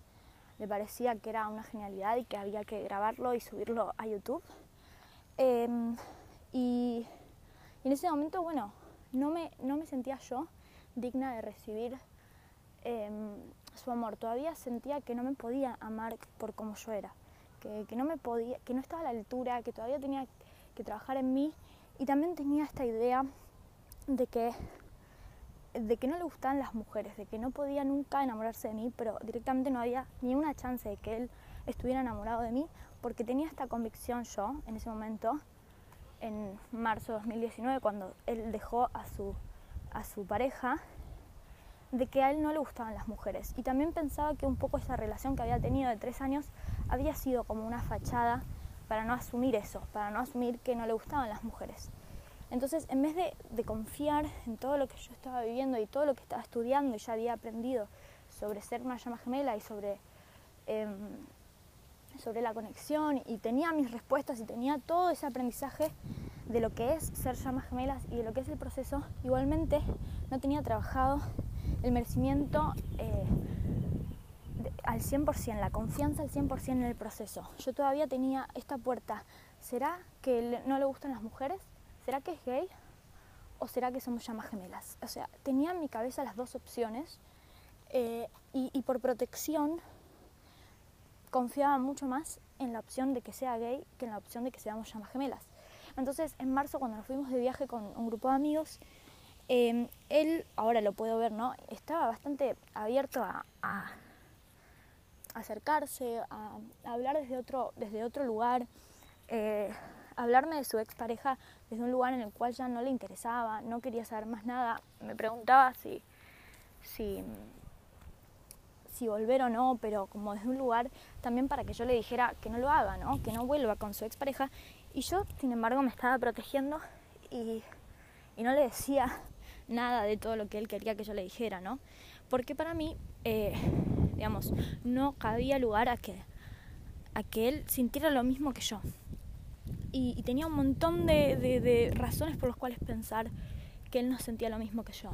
S1: Le parecía que era una genialidad y que había que grabarlo y subirlo a YouTube. Em, y, en ese momento, bueno, no me, no me sentía yo digna de recibir em, su amor. Todavía sentía que no me podía amar por como yo era, que, que, no me podía, que no estaba a la altura, que todavía tenía que trabajar en mí. Y también tenía esta idea de que, de que no le gustaban las mujeres, de que no podía nunca enamorarse de mí, pero directamente no había ni una chance de que él estuviera enamorado de mí, porque tenía esta convicción yo en ese momento, en marzo de 2019, cuando él dejó a su, a su pareja, de que a él no le gustaban las mujeres. Y también pensaba que un poco esa relación que había tenido de tres años había sido como una fachada para no asumir eso, para no asumir que no le gustaban las mujeres. Entonces, en vez de, confiar en todo lo que yo estaba viviendo y todo lo que estaba estudiando y ya había aprendido sobre ser una llama gemela y sobre, em, sobre la conexión y tenía mis respuestas y tenía todo ese aprendizaje de lo que es ser llamas gemelas y de lo que es el proceso, igualmente no tenía trabajado el merecimiento eh, al 100%, la confianza al 100% en el proceso. Yo todavía tenía esta puerta. ¿Será que no le gustan las mujeres? ¿Será que es gay? ¿O será que somos llamas gemelas? O sea, tenía en mi cabeza las dos opciones eh, y, y por protección confiaba mucho más en la opción de que sea gay que en la opción de que seamos llamas gemelas. Entonces, en marzo, cuando nos fuimos de viaje con un grupo de amigos, Em, él, ahora lo puedo ver, ¿no? Estaba bastante abierto a, acercarse, a, hablar desde otro, desde otro lugar, eh, hablarme de su expareja desde un lugar en el cual ya no le interesaba, no quería saber más nada. Me preguntaba si, si, volver o no, pero como desde un lugar también para que yo le dijera que no lo haga, ¿no? Que no vuelva con su expareja. Y yo, sin embargo, me estaba protegiendo y no le decía nada de todo lo que él quería que yo le dijera, ¿no? Porque para mí, eh, digamos, no cabía lugar a que, a que él sintiera lo mismo que yo. Y, tenía un montón de, de, razones por las cuales pensar que él no sentía lo mismo que yo.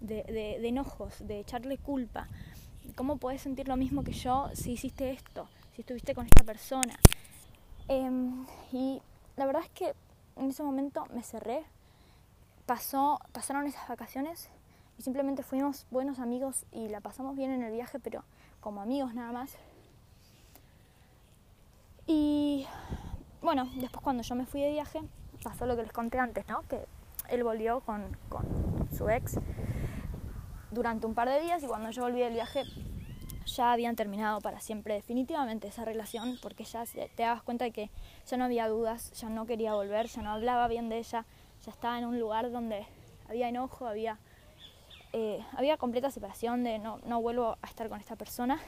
S1: De, de, enojos, de echarle culpa. ¿Cómo puedes sentir lo mismo que yo si hiciste esto? Si estuviste con esta persona. Em, y la verdad es que en ese momento me cerré pasó, pasaron esas vacaciones y simplemente fuimos buenos amigos y la pasamos bien en el viaje, pero como amigos nada más. Y bueno, después cuando yo me fui de viaje, pasó lo que les conté antes, ¿no? Que él volvió con, con su ex durante un par de días y cuando yo volví del viaje ya habían terminado para siempre definitivamente esa relación porque ya te dabas cuenta de que ya no había dudas, ya no quería volver, ya no hablaba bien de ella, ya estaba en un lugar donde había enojo, había, eh, había completa separación de no, no vuelvo a estar con esta persona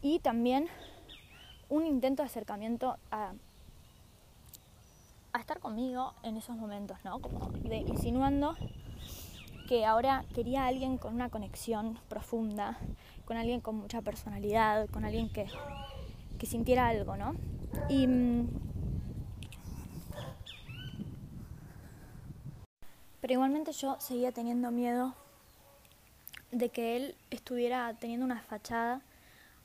S1: y también un intento de acercamiento a, a estar conmigo en esos momentos, ¿no? Como de insinuando que ahora quería a alguien con una conexión profunda, con alguien con mucha personalidad, con alguien que, que sintiera algo, ¿no? Y Pero igualmente yo seguía teniendo miedo de que él estuviera teniendo una fachada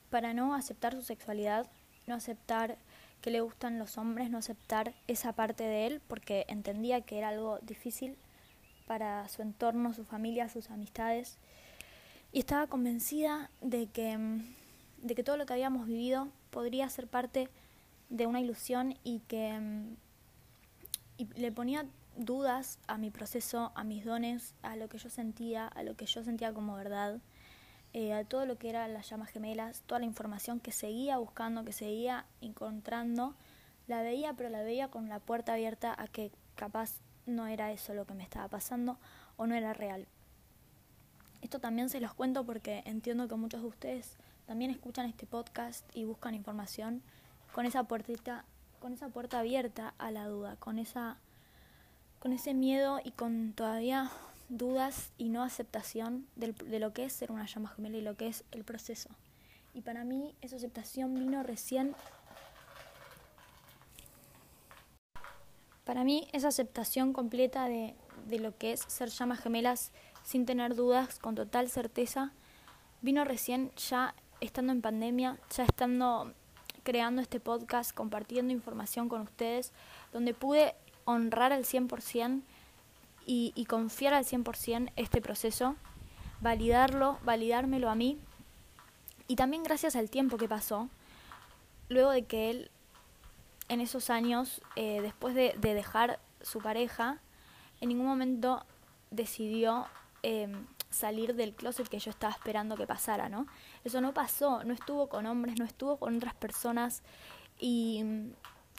S1: para no aceptar su sexualidad, no aceptar que le gustan los hombres, no aceptar esa parte de él, porque entendía que era algo difícil para su entorno, su familia, sus amistades. Y estaba convencida de que, de que todo lo que habíamos vivido podría ser parte de una ilusión y que y le ponía dudas a mi proceso, a mis dones, a lo que yo sentía, a lo que yo sentía como verdad, eh, a todo lo que eran las llamas gemelas, toda la información que seguía buscando, que seguía encontrando, la veía, pero la veía con la puerta abierta a que capaz no era eso lo que me estaba pasando o no era real. Esto también se los cuento porque entiendo que muchos de ustedes también escuchan este podcast y buscan información con esa puertita, con esa puerta abierta a la duda, con esa con ese miedo y con todavía dudas y no aceptación de lo que es ser una llama gemela y lo que es el proceso. Y para mí esa aceptación vino recién... Para mí esa aceptación completa de, de lo que es ser llamas gemelas sin tener dudas, con total certeza, vino recién ya estando en pandemia, ya estando creando este podcast, compartiendo información con ustedes, donde pude honrar al 100% y, y confiar al 100% este proceso, validarlo, validármelo a mí y también gracias al tiempo que pasó, luego de que él en esos años, eh, después de, de, dejar su pareja, en ningún momento decidió eh, salir del closet que yo estaba esperando que pasara, ¿no? Eso no pasó, no estuvo con hombres, no estuvo con otras personas y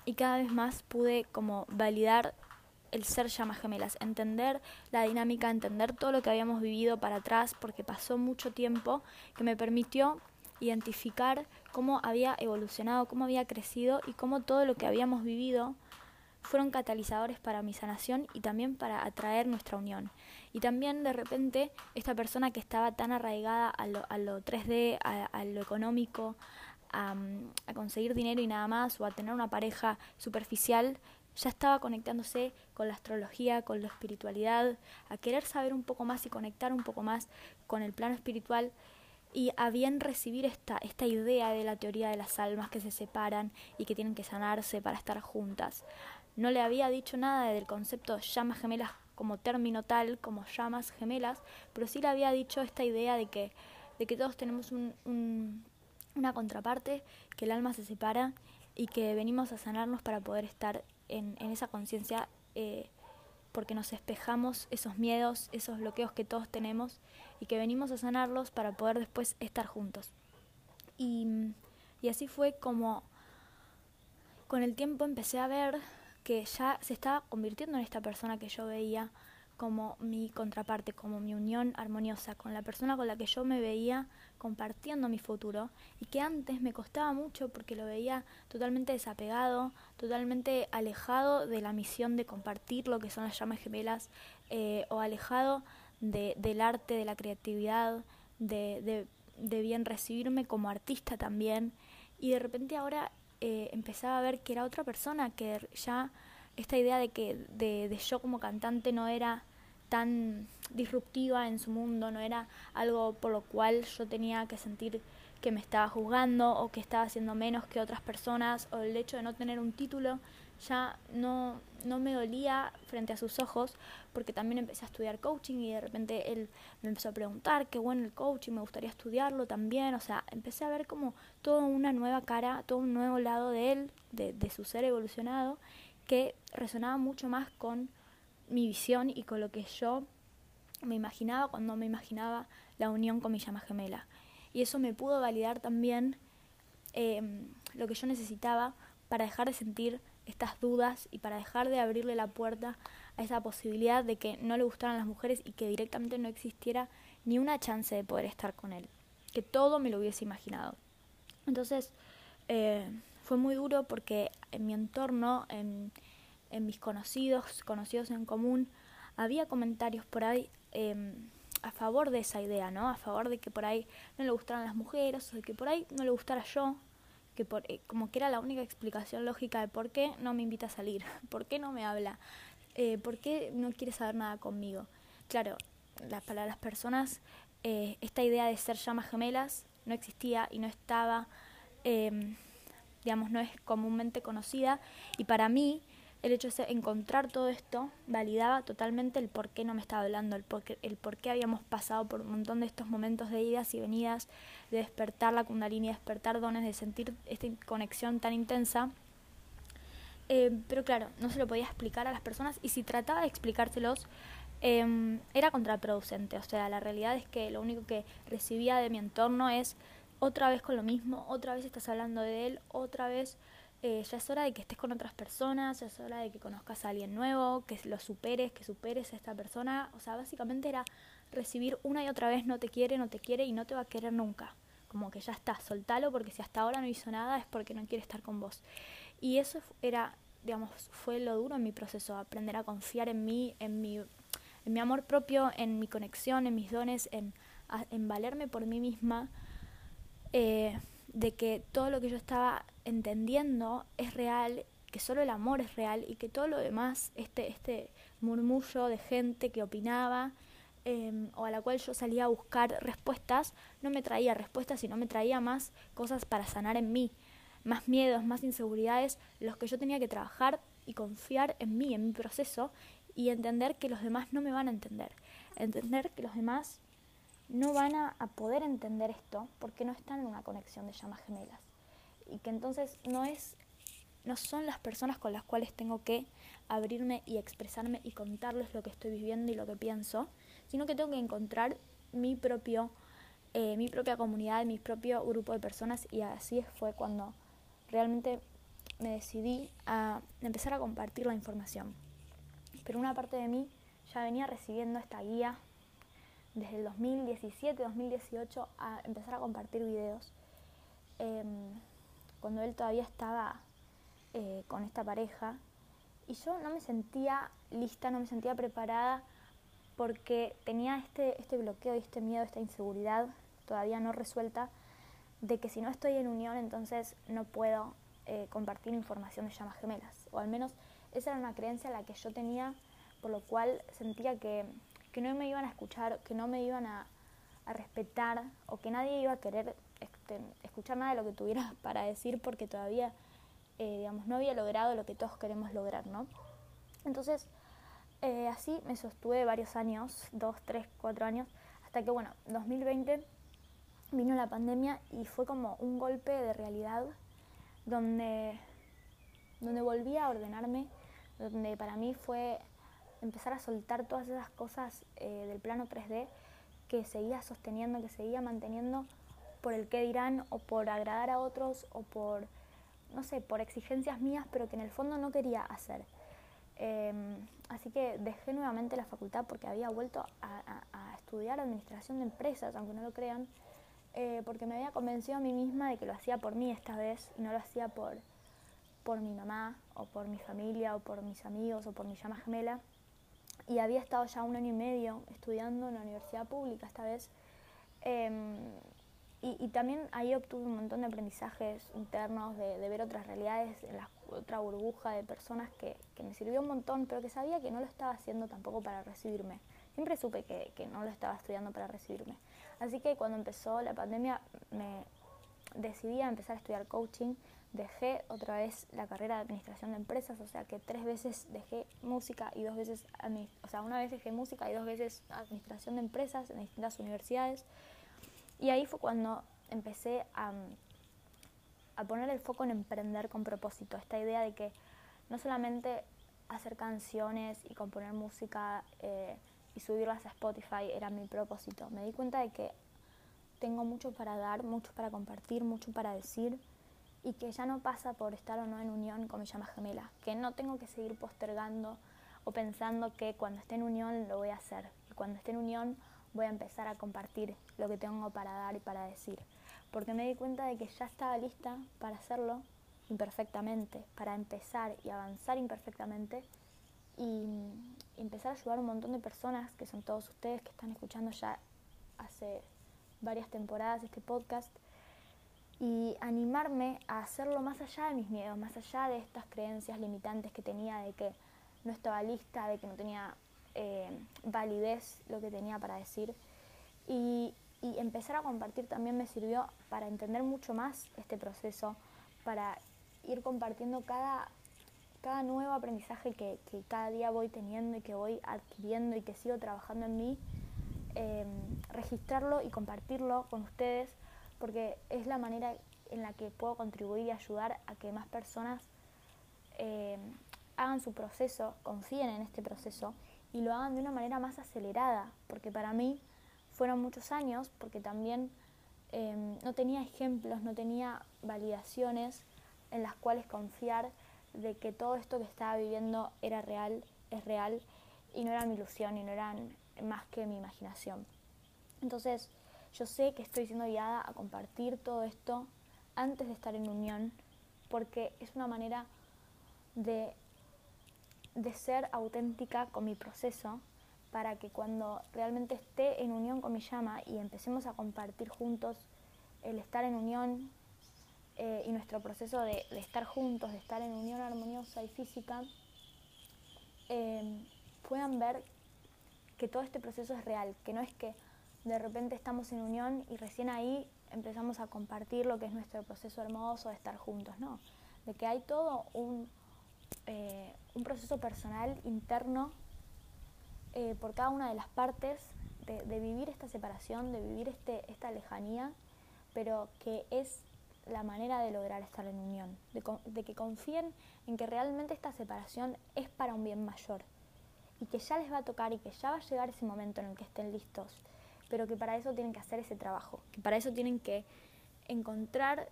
S1: y cada vez más pude como validar el ser llamas gemelas, entender la dinámica, entender todo lo que habíamos vivido para atrás, porque pasó mucho tiempo que me permitió identificar cómo había evolucionado, cómo había crecido y cómo todo lo que habíamos vivido fueron catalizadores para mi sanación y también para atraer nuestra unión. Y también de repente esta persona que estaba tan arraigada a lo, a lo 3D, a, a lo económico, a, conseguir dinero y nada más, o a tener una pareja superficial, ya estaba conectándose con la astrología, con la espiritualidad, a querer saber un poco más y conectar un poco más con el plano espiritual y a bien recibir esta, esta idea de la teoría de las almas que se separan y que tienen que sanarse para estar juntas. No le había dicho nada del concepto llamas gemelas como término tal, como llamas gemelas, pero sí le había dicho esta idea de que, de que todos tenemos un una contraparte, que el alma se separa y que venimos a sanarnos para poder estar en, en esa conciencia eh, porque nos espejamos esos miedos, esos bloqueos que todos tenemos y que venimos a sanarlos para poder después estar juntos. Y, y así fue como con el tiempo empecé a ver que ya se estaba convirtiendo en esta persona que yo veía como mi contraparte, como mi unión armoniosa con la persona con la que yo me veía compartiendo mi futuro y que antes me costaba mucho porque lo veía totalmente desapegado, totalmente alejado de la misión de compartir lo que son las llamas gemelas eh, o alejado de, del arte, de la creatividad, de, de, bien recibirme como artista también. Y de repente ahora eh, empezaba a ver que era otra persona que ya esta idea de que de, de yo como cantante no era tan disruptiva en su mundo, no era algo por lo cual yo tenía que sentir que me estaba juzgando o que estaba haciendo menos que otras personas o el hecho de no tener un título ya no, no me dolía frente a sus ojos porque también empecé a estudiar coaching y de repente él me empezó a preguntar qué bueno el coaching, me gustaría estudiarlo también, o sea, empecé a ver como toda una nueva cara, todo un nuevo lado de él, de, de su ser evolucionado que resonaba mucho más con mi visión y con lo que yo me imaginaba cuando me imaginaba la unión con mi llama gemela. Y eso me pudo validar también eh, lo que yo necesitaba para dejar de sentir estas dudas y para dejar de abrirle la puerta a esa posibilidad de que no le gustaran las mujeres y que directamente no existiera ni una chance de poder estar con él, que todo me lo hubiese imaginado. Entonces eh, fue muy duro porque en mi entorno, en, mis conocidos, conocidos en común, había comentarios por ahí eh, a favor de esa idea, ¿no? A favor de que por ahí no le gustaran las mujeres, o de que por ahí no le gustara yo, que por, eh, como que era la única explicación lógica de por qué no me invita a salir, por qué no me habla. eh, ¿por qué no quiere saber nada conmigo? Claro, para las personas eh, esta idea de ser llamas gemelas no existía y no estaba, em, digamos, no es comúnmente conocida. Y para mí, el hecho de encontrar todo esto validaba totalmente el por qué no me estaba hablando, el por qué, el por qué habíamos pasado por un montón de estos momentos de idas y venidas, de despertar la kundalini, despertar dones, de sentir esta conexión tan intensa. Eh, pero claro, no se lo podía explicar a las personas y si trataba de explicárselos, Em, era contraproducente. O sea, la realidad es que lo único que recibía de mi entorno es otra vez con lo mismo, otra vez estás hablando de él, otra vez eh, ya es hora de que estés con otras personas, ya es hora de que conozcas a alguien nuevo, que lo superes, que superes a esta persona. O sea, básicamente era recibir una y otra vez no te quiere, no te quiere y no te va a querer nunca. Como que ya está, soltalo porque si hasta ahora no hizo nada es porque no quiere estar con vos. Y eso era, digamos, fue lo duro en mi proceso, aprender a confiar en mí, en mi en mi amor propio, en mi conexión, en mis dones, en, en valerme por mí misma, eh, de que todo lo que yo estaba entendiendo es real, que solo el amor es real y que todo lo demás, este, este murmullo de gente que opinaba em, o a la cual yo salía a buscar respuestas, no me traía respuestas, sino me traía más cosas para sanar en mí, más miedos, más inseguridades, los que yo tenía que trabajar y confiar en mí, en mi proceso, y entender que los demás no me van a entender. Entender que los demás no van a, poder entender esto porque no están en una conexión de llamas gemelas. Y que entonces no es no son las personas con las cuales tengo que abrirme y expresarme y contarles lo que estoy viviendo y lo que pienso, sino que tengo que encontrar mi propio eh, mi propia comunidad, mi propio grupo de personas y así fue cuando realmente me decidí a empezar a compartir la información pero una parte de mí ya venía recibiendo esta guía desde el 2017, 2018 a empezar a compartir videos. Em, cuando él todavía estaba eh, con esta pareja y yo no me sentía lista, no me sentía preparada porque tenía este, este bloqueo y este miedo, esta inseguridad todavía no resuelta de que si no estoy en unión entonces no puedo eh, compartir información de llamas gemelas o al menos esa era una creencia la que yo tenía, por lo cual sentía que, no me iban a escuchar, que no me iban a, respetar o que nadie iba a querer este, escuchar nada de lo que tuviera para decir porque todavía, eh, digamos, no había logrado lo que todos queremos lograr, ¿no? Entonces, eh, así me sostuve varios años, dos, tres, cuatro años, hasta que, bueno, 2020 vino la pandemia y fue como un golpe de realidad donde, donde volví a ordenarme donde para mí fue empezar a soltar todas esas cosas eh, del plano 3D que seguía sosteniendo, que seguía manteniendo por el qué dirán o por agradar a otros o por, no sé, por exigencias mías, pero que en el fondo no quería hacer. Em, así que dejé nuevamente la facultad porque había vuelto a, estudiar administración de empresas, aunque no lo crean, eh, porque me había convencido a mí misma de que lo hacía por mí esta vez y no lo hacía por, por mi mamá o por mi familia o por mis amigos o por mi llama gemela. Y había estado ya un año y medio estudiando en la universidad pública esta vez. Em, y, también ahí obtuve un montón de aprendizajes internos, de, ver otras realidades, en la otra burbuja de personas que, que, me sirvió un montón, pero que sabía que no lo estaba haciendo tampoco para recibirme. Siempre supe que, que no lo estaba estudiando para recibirme. Así que cuando empezó la pandemia me decidí a empezar a estudiar coaching dejé otra vez la carrera de administración de empresas, o sea que tres veces dejé música y dos veces, o sea, una vez dejé música y dos veces administración de empresas en distintas universidades. Y ahí fue cuando empecé a, a poner el foco en emprender con propósito, esta idea de que no solamente hacer canciones y componer música eh, y subirlas a Spotify era mi propósito. Me di cuenta de que tengo mucho para dar, mucho para compartir, mucho para decir y que ya no pasa por estar o no en unión con mi llama gemela, que no tengo que seguir postergando o pensando que cuando esté en unión lo voy a hacer. Y cuando esté en unión voy a empezar a compartir lo que tengo para dar y para decir, porque me di cuenta de que ya estaba lista para hacerlo imperfectamente, para empezar y avanzar imperfectamente y empezar a ayudar a un montón de personas, que son todos ustedes que están escuchando ya hace varias temporadas este podcast, y animarme a hacerlo más allá de mis miedos, más allá de estas creencias limitantes que tenía de que no estaba lista, de que no tenía eh, validez lo que tenía para decir. Y, y empezar a compartir también me sirvió para entender mucho más este proceso, para ir compartiendo cada, cada nuevo aprendizaje que, que, cada día voy teniendo y que voy adquiriendo y que sigo trabajando en mí, eh, registrarlo y compartirlo con ustedes, porque es la manera en la que puedo contribuir y ayudar a que más personas eh, hagan su proceso, confíen en este proceso y lo hagan de una manera más acelerada, porque para mí fueron muchos años, porque también eh, no tenía ejemplos, no tenía validaciones en las cuales confiar de que todo esto que estaba viviendo era real, es real, y no era mi ilusión y no eran más que mi imaginación. Entonces, yo sé que estoy siendo guiada a compartir todo esto antes de estar en unión, porque es una manera de, de ser auténtica con mi proceso, para que cuando realmente esté en unión con mi llama y empecemos a compartir juntos el estar en unión eh, y nuestro proceso de, estar juntos, de estar en unión armoniosa y física, eh, puedan ver que todo este proceso es real, que no es que de repente estamos en unión y recién ahí empezamos a compartir lo que es nuestro proceso hermoso de estar juntos, no, de que hay todo un, eh, un proceso personal interno eh, por cada una de las partes de, de, vivir esta separación, de vivir este, esta lejanía, pero que es la manera de lograr estar en unión, de, de que confíen en que realmente esta separación es para un bien mayor y que ya les va a tocar y que ya va a llegar ese momento en el que estén listos, pero que para eso tienen que hacer ese trabajo, que para eso tienen que encontrar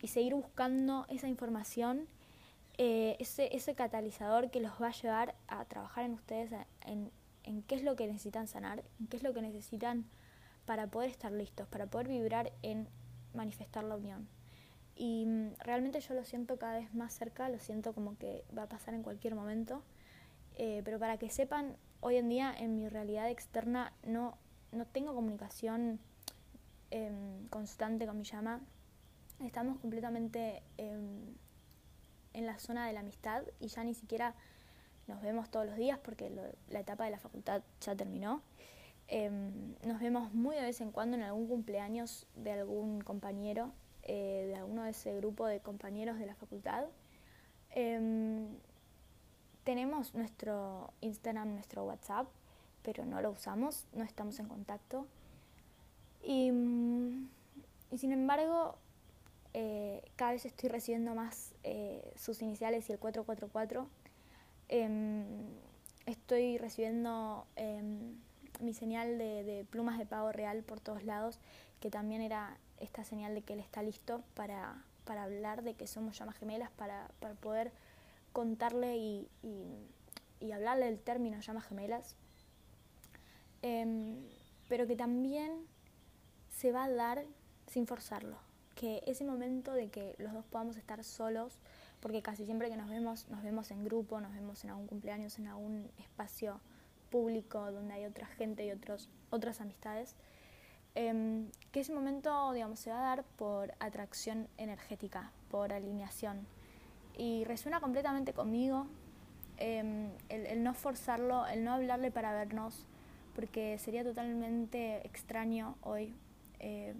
S1: y seguir buscando esa información, eh, ese, ese catalizador que los va a llevar a trabajar en ustedes en, en qué es lo que necesitan sanar, en qué es lo que necesitan para poder estar listos, para poder vibrar en manifestar la unión. Y mm, realmente yo lo siento cada vez más cerca, lo siento como que va a pasar en cualquier momento. Eh, pero para que sepan, hoy en día en mi realidad externa no, no tengo comunicación eh, constante con mi llama. Estamos completamente eh, en la zona de la amistad y ya ni siquiera nos vemos todos los días porque la etapa de la facultad ya terminó. Em, nos vemos muy de vez en cuando en algún cumpleaños de algún compañero, eh, de alguno de ese grupo de compañeros de la facultad. Em, tenemos nuestro Instagram, nuestro WhatsApp, pero no lo usamos, no estamos en contacto. Y, y sin embargo, eh, cada vez estoy recibiendo más eh, sus iniciales y el 444. Eh, estoy recibiendo em, mi señal de, de, plumas de pago real por todos lados, que también era esta señal de que él está listo para, para hablar de que somos llamas gemelas, para, para poder contarle y, y, y hablarle del término llamas gemelas, eh, pero que también se va a dar sin forzarlo, que ese momento de que los dos podamos estar solos, porque casi siempre que nos vemos, nos vemos en grupo, nos vemos en algún cumpleaños, en algún espacio público donde hay otra gente y otros, otras amistades, eh, que ese momento, digamos, se va a dar por atracción energética, por alineación. Y resuena completamente conmigo eh, el, el, no forzarlo, el no hablarle para vernos, porque sería totalmente extraño hoy eh,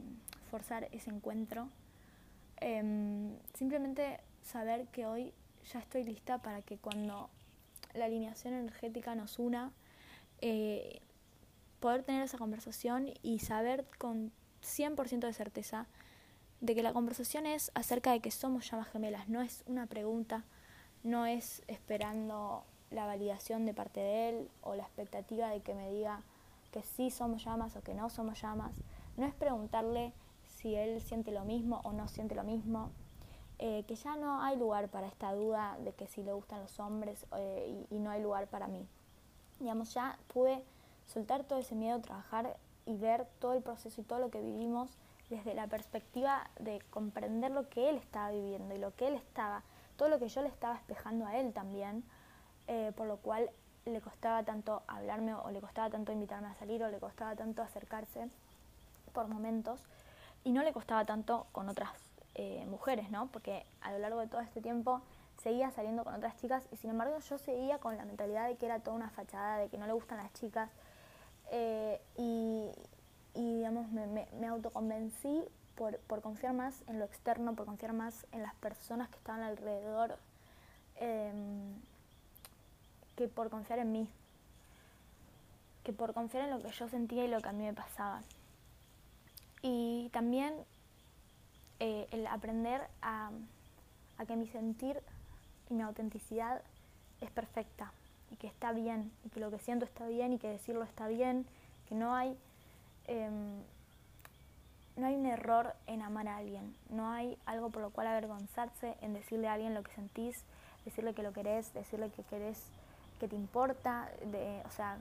S1: forzar ese encuentro. Eh, simplemente saber que hoy ya estoy lista para que cuando la alineación energética nos una, eh, poder tener esa conversación y saber con 100% de certeza de que la conversación es acerca de que somos llamas gemelas, no es una pregunta, no es esperando la validación de parte de él o la expectativa de que me diga que sí somos llamas o que no somos llamas, no es preguntarle si él siente lo mismo o no siente lo mismo, eh, que ya no hay lugar para esta duda de que si le gustan los hombres eh, y, y no hay lugar para mí. Digamos, ya pude soltar todo ese miedo, trabajar y ver todo el proceso y todo lo que vivimos desde la perspectiva de comprender lo que él estaba viviendo y lo que él estaba, todo lo que yo le estaba espejando a él también, eh, por lo cual le costaba tanto hablarme o le costaba tanto invitarme a salir o le costaba tanto acercarse por momentos y no le costaba tanto con otras eh, mujeres, ¿no? Porque a lo largo de todo este tiempo seguía saliendo con otras chicas y sin embargo yo seguía con la mentalidad de que era toda una fachada, de que no le gustan las chicas eh, y, digamos me, autoconvencí por, por, confiar más en lo externo, por confiar más en las personas que estaban alrededor em, que por confiar en mí, que por confiar en lo que yo sentía y lo que a mí me pasaba. Y también eh, el aprender a, que mi sentir y mi autenticidad es perfecta y que está bien y que lo que siento está bien y que decirlo está bien, que no hay em, no hay un error en amar a alguien, no hay algo por lo cual avergonzarse en decirle a alguien lo que sentís, decirle que lo querés, decirle que querés, que te importa, de, o sea,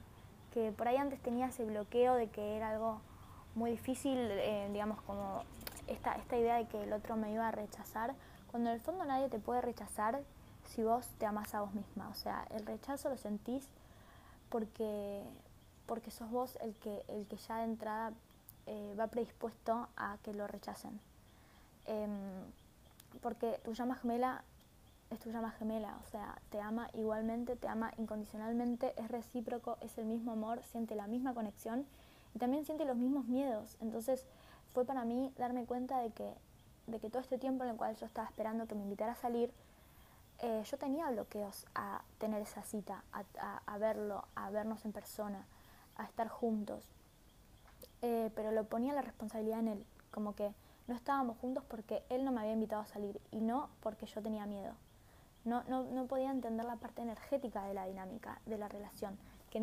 S1: que por ahí antes tenía ese bloqueo de que era algo muy difícil, eh, digamos, como esta, esta idea de que el otro me iba a rechazar, cuando en el fondo nadie te puede rechazar si vos te amas a vos misma. O sea, el rechazo lo sentís porque, porque sos vos el que, el que ya de entrada eh, va predispuesto a que lo rechacen. Em, porque tu llama gemela es tu llama gemela, o sea, te ama igualmente, te ama incondicionalmente, es recíproco, es el mismo amor, siente la misma conexión y también siente los mismos miedos. Entonces fue para mí darme cuenta de que, de que todo este tiempo en el cual yo estaba esperando que me invitara a salir, eh, yo tenía bloqueos a tener esa cita, a, verlo, a vernos en persona, a estar juntos. Eh, pero lo ponía la responsabilidad en él, como que no estábamos juntos porque él no me había invitado a salir y no porque yo tenía miedo. No, no, no podía entender la parte energética de la dinámica, de la relación, que,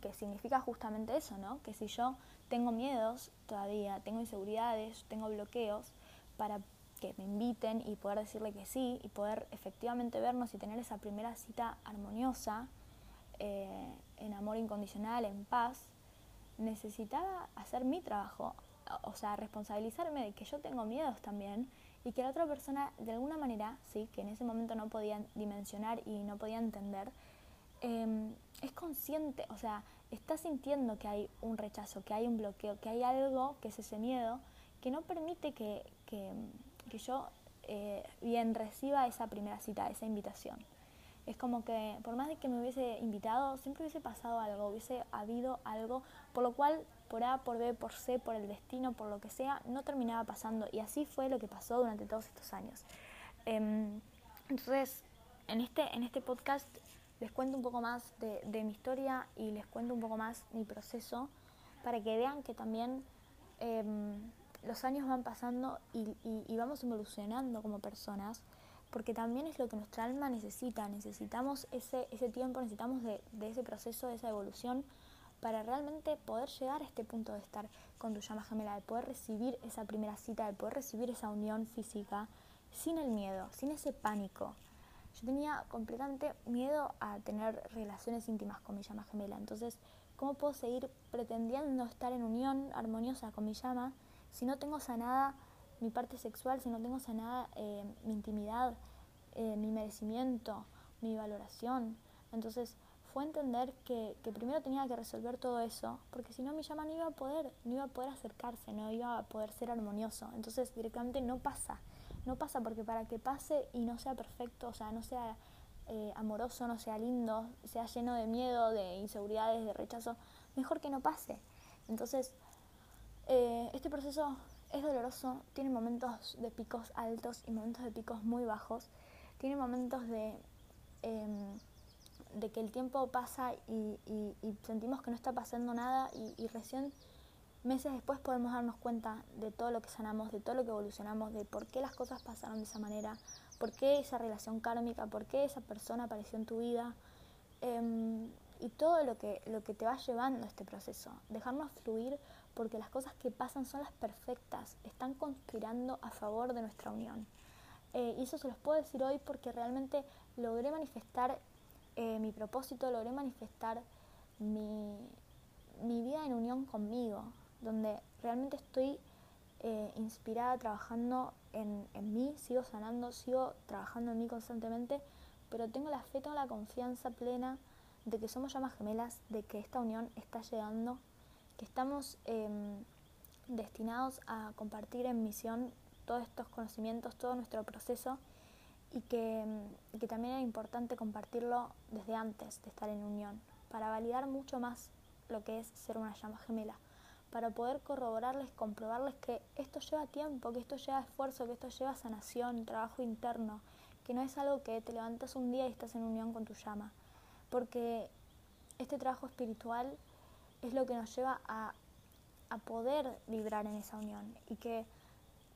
S1: que significa justamente eso, ¿no? Que si yo tengo miedos todavía, tengo inseguridades, tengo bloqueos, para que me inviten y poder decirle que sí y poder efectivamente vernos y tener esa primera cita armoniosa, eh, en amor incondicional, en paz, necesitaba hacer mi trabajo, o sea, responsabilizarme de que yo tengo miedos también y que la otra persona de alguna manera, sí, que en ese momento no podía dimensionar y no podía entender, em, es consciente, o sea, está sintiendo que hay un rechazo, que hay un bloqueo, que hay algo, que es ese miedo, que no permite que, que que yo eh, bien reciba esa primera cita, esa invitación. Es como que por más de que me hubiese invitado, siempre hubiese pasado algo, hubiese habido algo, por lo cual por A, por B, por C, por el destino, por lo que sea, no terminaba pasando. Y así fue lo que pasó durante todos estos años. Em, entonces, en este, en este podcast les cuento un poco más de, de, mi historia y les cuento un poco más mi proceso para que vean que también em, los años van pasando y, y, vamos evolucionando como personas, porque también es lo que nuestra alma necesita, necesitamos ese, ese tiempo, necesitamos de, de, ese proceso, de esa evolución, para realmente poder llegar a este punto de estar con tu llama gemela, de poder recibir esa primera cita, de poder recibir esa unión física sin el miedo, sin ese pánico. Yo tenía completamente miedo a tener relaciones íntimas con mi llama gemela, entonces, ¿cómo puedo seguir pretendiendo estar en unión armoniosa con mi llama? si no tengo sanada mi parte sexual, si no tengo sanada eh, mi intimidad, eh, mi merecimiento, mi valoración. Entonces fue entender que, que, primero tenía que resolver todo eso, porque si no mi llama no iba a poder, no iba a poder acercarse, no iba a poder ser armonioso. Entonces directamente no pasa, no pasa porque para que pase y no sea perfecto, o sea, no sea eh, amoroso, no sea lindo, sea lleno de miedo, de inseguridades, de rechazo, mejor que no pase. Entonces eh, este proceso es doloroso, tiene momentos de picos altos y momentos de picos muy bajos, tiene momentos de, em, de que el tiempo pasa y, sentimos que no está pasando nada y, recién meses después podemos darnos cuenta de todo lo que sanamos, de todo lo que evolucionamos, de por qué las cosas pasaron de esa manera, por qué esa relación kármica, por qué esa persona apareció en tu vida em, y todo lo que, lo que te va llevando a este proceso. Dejarnos fluir porque las cosas que pasan son las perfectas, están conspirando a favor de nuestra unión. Eh, y eso se los puedo decir hoy porque realmente logré manifestar eh, mi propósito, logré manifestar mi, vida en unión conmigo, donde realmente estoy eh, inspirada, trabajando en, en mí, sigo sanando, sigo trabajando en mí constantemente, pero tengo la fe, tengo la confianza plena de que somos llamas gemelas, de que esta unión está llegando que estamos em, destinados a compartir en misión todos estos conocimientos, todo nuestro proceso y que, que también era importante compartirlo desde antes de estar en unión, para validar mucho más lo que es ser una llama gemela, para poder corroborarles, comprobarles que esto lleva tiempo, que esto lleva esfuerzo, que esto lleva sanación, trabajo interno, que no es algo que te levantas un día y estás en unión con tu llama, porque este trabajo espiritual es lo que nos lleva a, a poder vibrar en esa unión y que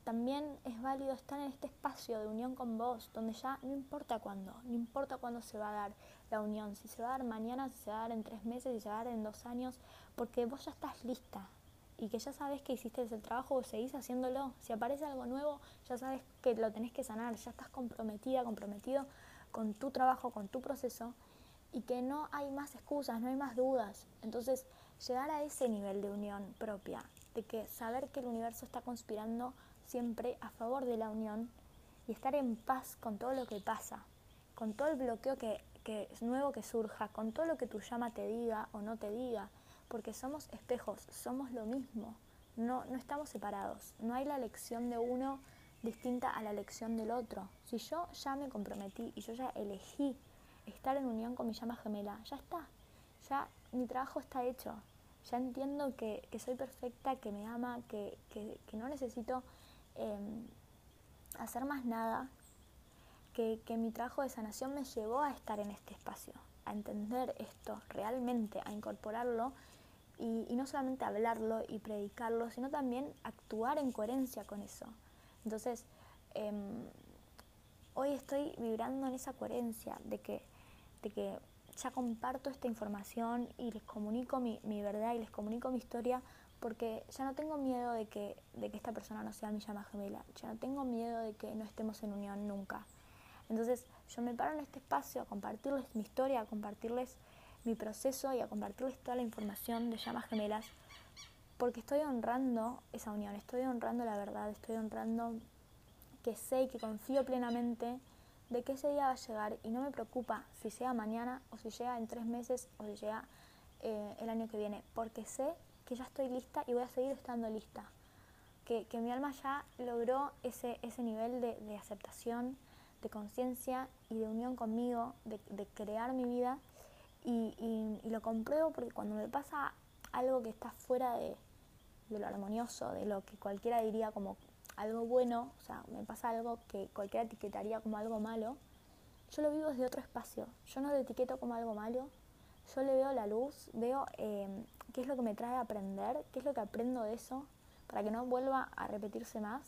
S1: también es válido estar en este espacio de unión con vos, donde ya no importa cuándo, no importa cuándo se va a dar la unión, si se va a dar mañana, si se va a dar en tres meses, si se va a dar en dos años, porque vos ya estás lista y que ya sabes que hiciste el trabajo o seguís haciéndolo. Si aparece algo nuevo, ya sabes que lo tenés que sanar, ya estás comprometida, comprometido con tu trabajo, con tu proceso y que no hay más excusas, no hay más dudas. Entonces, llegar a ese nivel de unión propia, de que saber que el universo está conspirando siempre a favor de la unión y estar en paz con todo lo que pasa, con todo el bloqueo que, es nuevo que surja, con todo lo que tu llama te diga o no te diga, porque somos espejos, somos lo mismo, no, no estamos separados, no hay la lección de uno distinta a la lección del otro. Si yo ya me comprometí y yo ya elegí estar en unión con mi llama gemela, ya está, ya mi trabajo está hecho, ya entiendo que, soy perfecta, que me ama, que, que no necesito Em, hacer más nada, que, mi trabajo de sanación me llevó a estar en este espacio, a entender esto realmente, a incorporarlo y, no solamente hablarlo y predicarlo, sino también actuar en coherencia con eso. Entonces, em, hoy estoy vibrando en esa coherencia de que, de que ya comparto esta información y les comunico mi, mi verdad y les comunico mi historia porque ya no tengo miedo de que, de que esta persona no sea mi llama gemela, ya no tengo miedo de que no estemos en unión nunca. Entonces yo me paro en este espacio a compartirles mi historia, a compartirles mi proceso y a compartirles toda la información de llamas gemelas, porque estoy honrando esa unión, estoy honrando la verdad, estoy honrando que sé y que confío plenamente de que ese día va a llegar y no me preocupa si sea mañana o si llega en tres meses o si llega eh, el año que viene, porque sé que ya estoy lista y voy a seguir estando lista. Que, mi alma ya logró ese, ese nivel de, aceptación, de conciencia y de unión conmigo, de, crear mi vida. Y, lo compruebo porque cuando me pasa algo que está fuera de, de lo armonioso, de lo que cualquiera diría como algo bueno, o sea, me pasa algo que cualquiera etiquetaría como algo malo, yo lo vivo desde otro espacio. Yo no lo etiqueto como algo malo, yo le veo la luz, veo eh, qué es lo que me trae a aprender, qué es lo que aprendo de eso, para que no vuelva a repetirse más.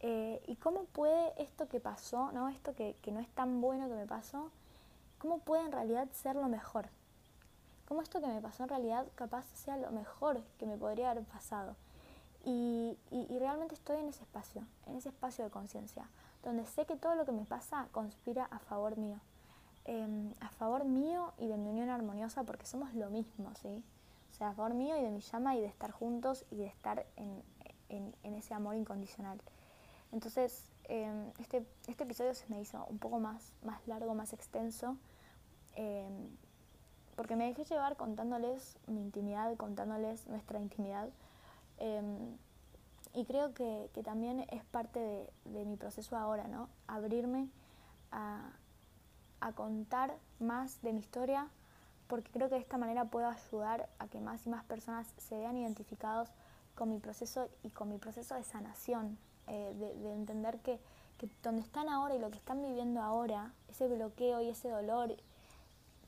S1: Eh, y cómo puede esto que pasó, ¿no? esto que, que no es tan bueno que me pasó, cómo puede en realidad ser lo mejor. Cómo esto que me pasó en realidad capaz sea lo mejor que me podría haber pasado. Y, y, realmente estoy en ese espacio, en ese espacio de conciencia, donde sé que todo lo que me pasa conspira a favor mío. Em, a favor mío y de mi unión armoniosa porque somos lo mismo, ¿sí? O sea, a favor mío y de mi llama y de estar juntos y de estar en, en, ese amor incondicional. Entonces, em, este, este episodio se me hizo un poco más, más largo, más extenso, em, porque me dejé llevar contándoles mi intimidad, contándoles nuestra intimidad. y creo que, que, también es parte de, de mi proceso ahora, ¿no? Abrirme a, a contar más de mi historia porque creo que de esta manera puedo ayudar a que más y más personas se vean identificados con mi proceso y con mi proceso de sanación, eh, de, entender que, donde están ahora y lo que están viviendo ahora, ese bloqueo y ese dolor,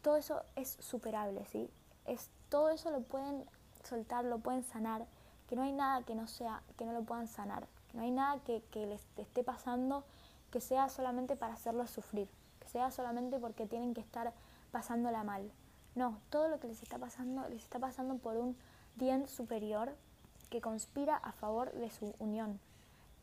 S1: todo eso es superable, ¿sí? Es, todo eso lo pueden soltar, lo pueden sanar, que no hay nada que no sea, que no lo puedan sanar, que no hay nada que, les esté pasando que sea solamente para hacerlos sufrir sea solamente porque tienen que estar pasándola mal. No, todo lo que les está pasando les está pasando por un bien superior que conspira a favor de su unión.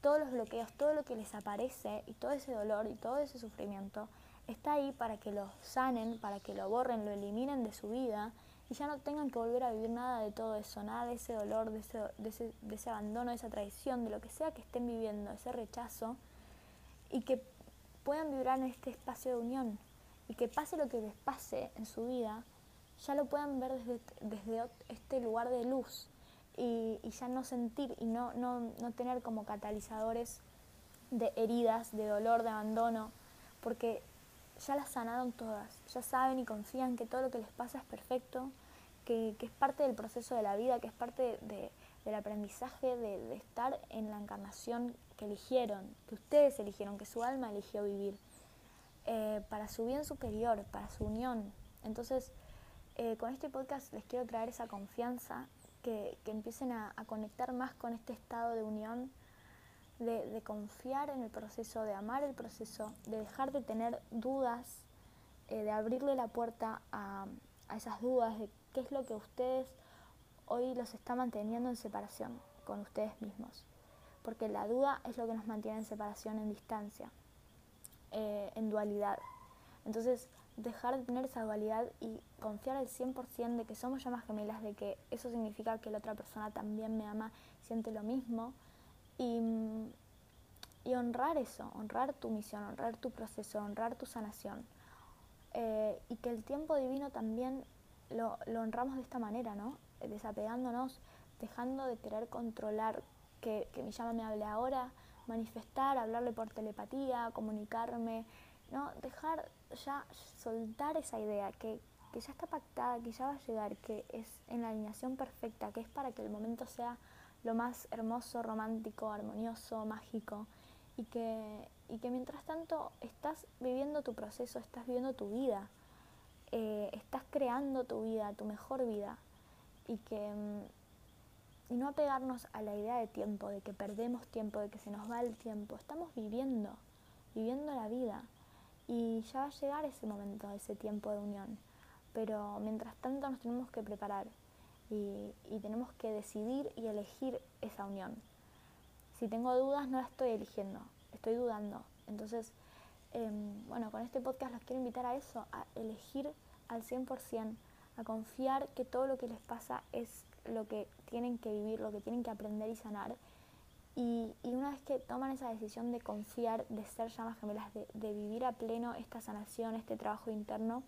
S1: Todos los bloqueos, todo lo que les aparece y todo ese dolor y todo ese sufrimiento está ahí para que lo sanen, para que lo borren, lo eliminen de su vida y ya no tengan que volver a vivir nada de todo eso, nada de ese dolor, de ese, de ese, de ese abandono, de esa traición, de lo que sea que estén viviendo, ese rechazo y que puedan vibrar en este espacio de unión y que pase lo que les pase en su vida, ya lo puedan ver desde, desde este lugar de luz y, ya no sentir y no, no, no tener como catalizadores de heridas, de dolor, de abandono, porque ya las sanaron todas, ya saben y confían que todo lo que les pasa es perfecto, que, es parte del proceso de la vida, que es parte del aprendizaje de, estar en la encarnación que eligieron, que ustedes eligieron, que su alma eligió vivir, eh, para su bien superior, para su unión. Entonces, eh, con este podcast les quiero traer esa confianza, que, empiecen a, conectar más con este estado de unión, de, confiar en el proceso, de amar el proceso, de dejar de tener dudas, eh, de abrirle la puerta a, a esas dudas de qué es lo que ustedes hoy los está manteniendo en separación con ustedes mismos. Porque la duda es lo que nos mantiene en separación, en distancia, eh, en dualidad. Entonces, dejar de tener esa dualidad y confiar al 100% de que somos llamas gemelas, de que eso significa que la otra persona también me ama, siente lo mismo. Y, honrar eso, honrar tu misión, honrar tu proceso, honrar tu sanación. Eh, y que el tiempo divino también lo, lo honramos de esta manera, ¿no? Desapegándonos, dejando de querer controlar que, mi llama me hable ahora, manifestar, hablarle por telepatía, comunicarme, ¿no? Dejar ya, soltar esa idea que, que ya está pactada, que ya va a llegar, que es en la alineación perfecta, que es para que el momento sea lo más hermoso, romántico, armonioso, mágico, y que, y que mientras tanto estás viviendo tu proceso, estás viviendo tu vida, eh, estás creando tu vida, tu mejor vida, y que mm, no apegarnos a la idea de tiempo, de que perdemos tiempo, de que se nos va el tiempo, estamos viviendo, viviendo la vida, y ya va a llegar ese momento, ese tiempo de unión, pero mientras tanto nos tenemos que preparar y, y tenemos que decidir y elegir esa unión. Si tengo dudas, no la estoy eligiendo, estoy dudando. Entonces, em, bueno, con este podcast los quiero invitar a eso, a elegir al 100%, a confiar que todo lo que les pasa es lo que tienen que vivir, lo que tienen que aprender y sanar. Y, y una vez que toman esa decisión de confiar, de ser llamas gemelas, de, de vivir a pleno esta sanación, este trabajo interno,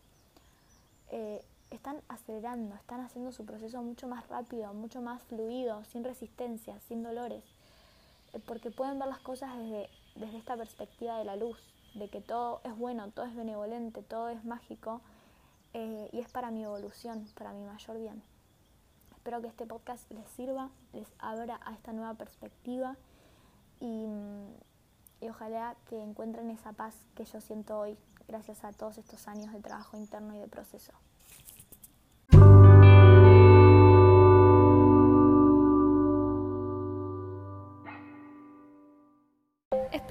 S1: eh, están acelerando, están haciendo su proceso mucho más rápido, mucho más fluido, sin resistencia, sin dolores, eh, porque pueden ver las cosas desde, desde esta perspectiva de la luz, de que todo es bueno, todo es benevolente, todo es mágico eh, y es para mi evolución, para mi mayor bien. Espero que este podcast les sirva, les abra a esta nueva perspectiva y, y ojalá que encuentren esa paz que yo siento hoy gracias a todos estos años de trabajo interno y de proceso.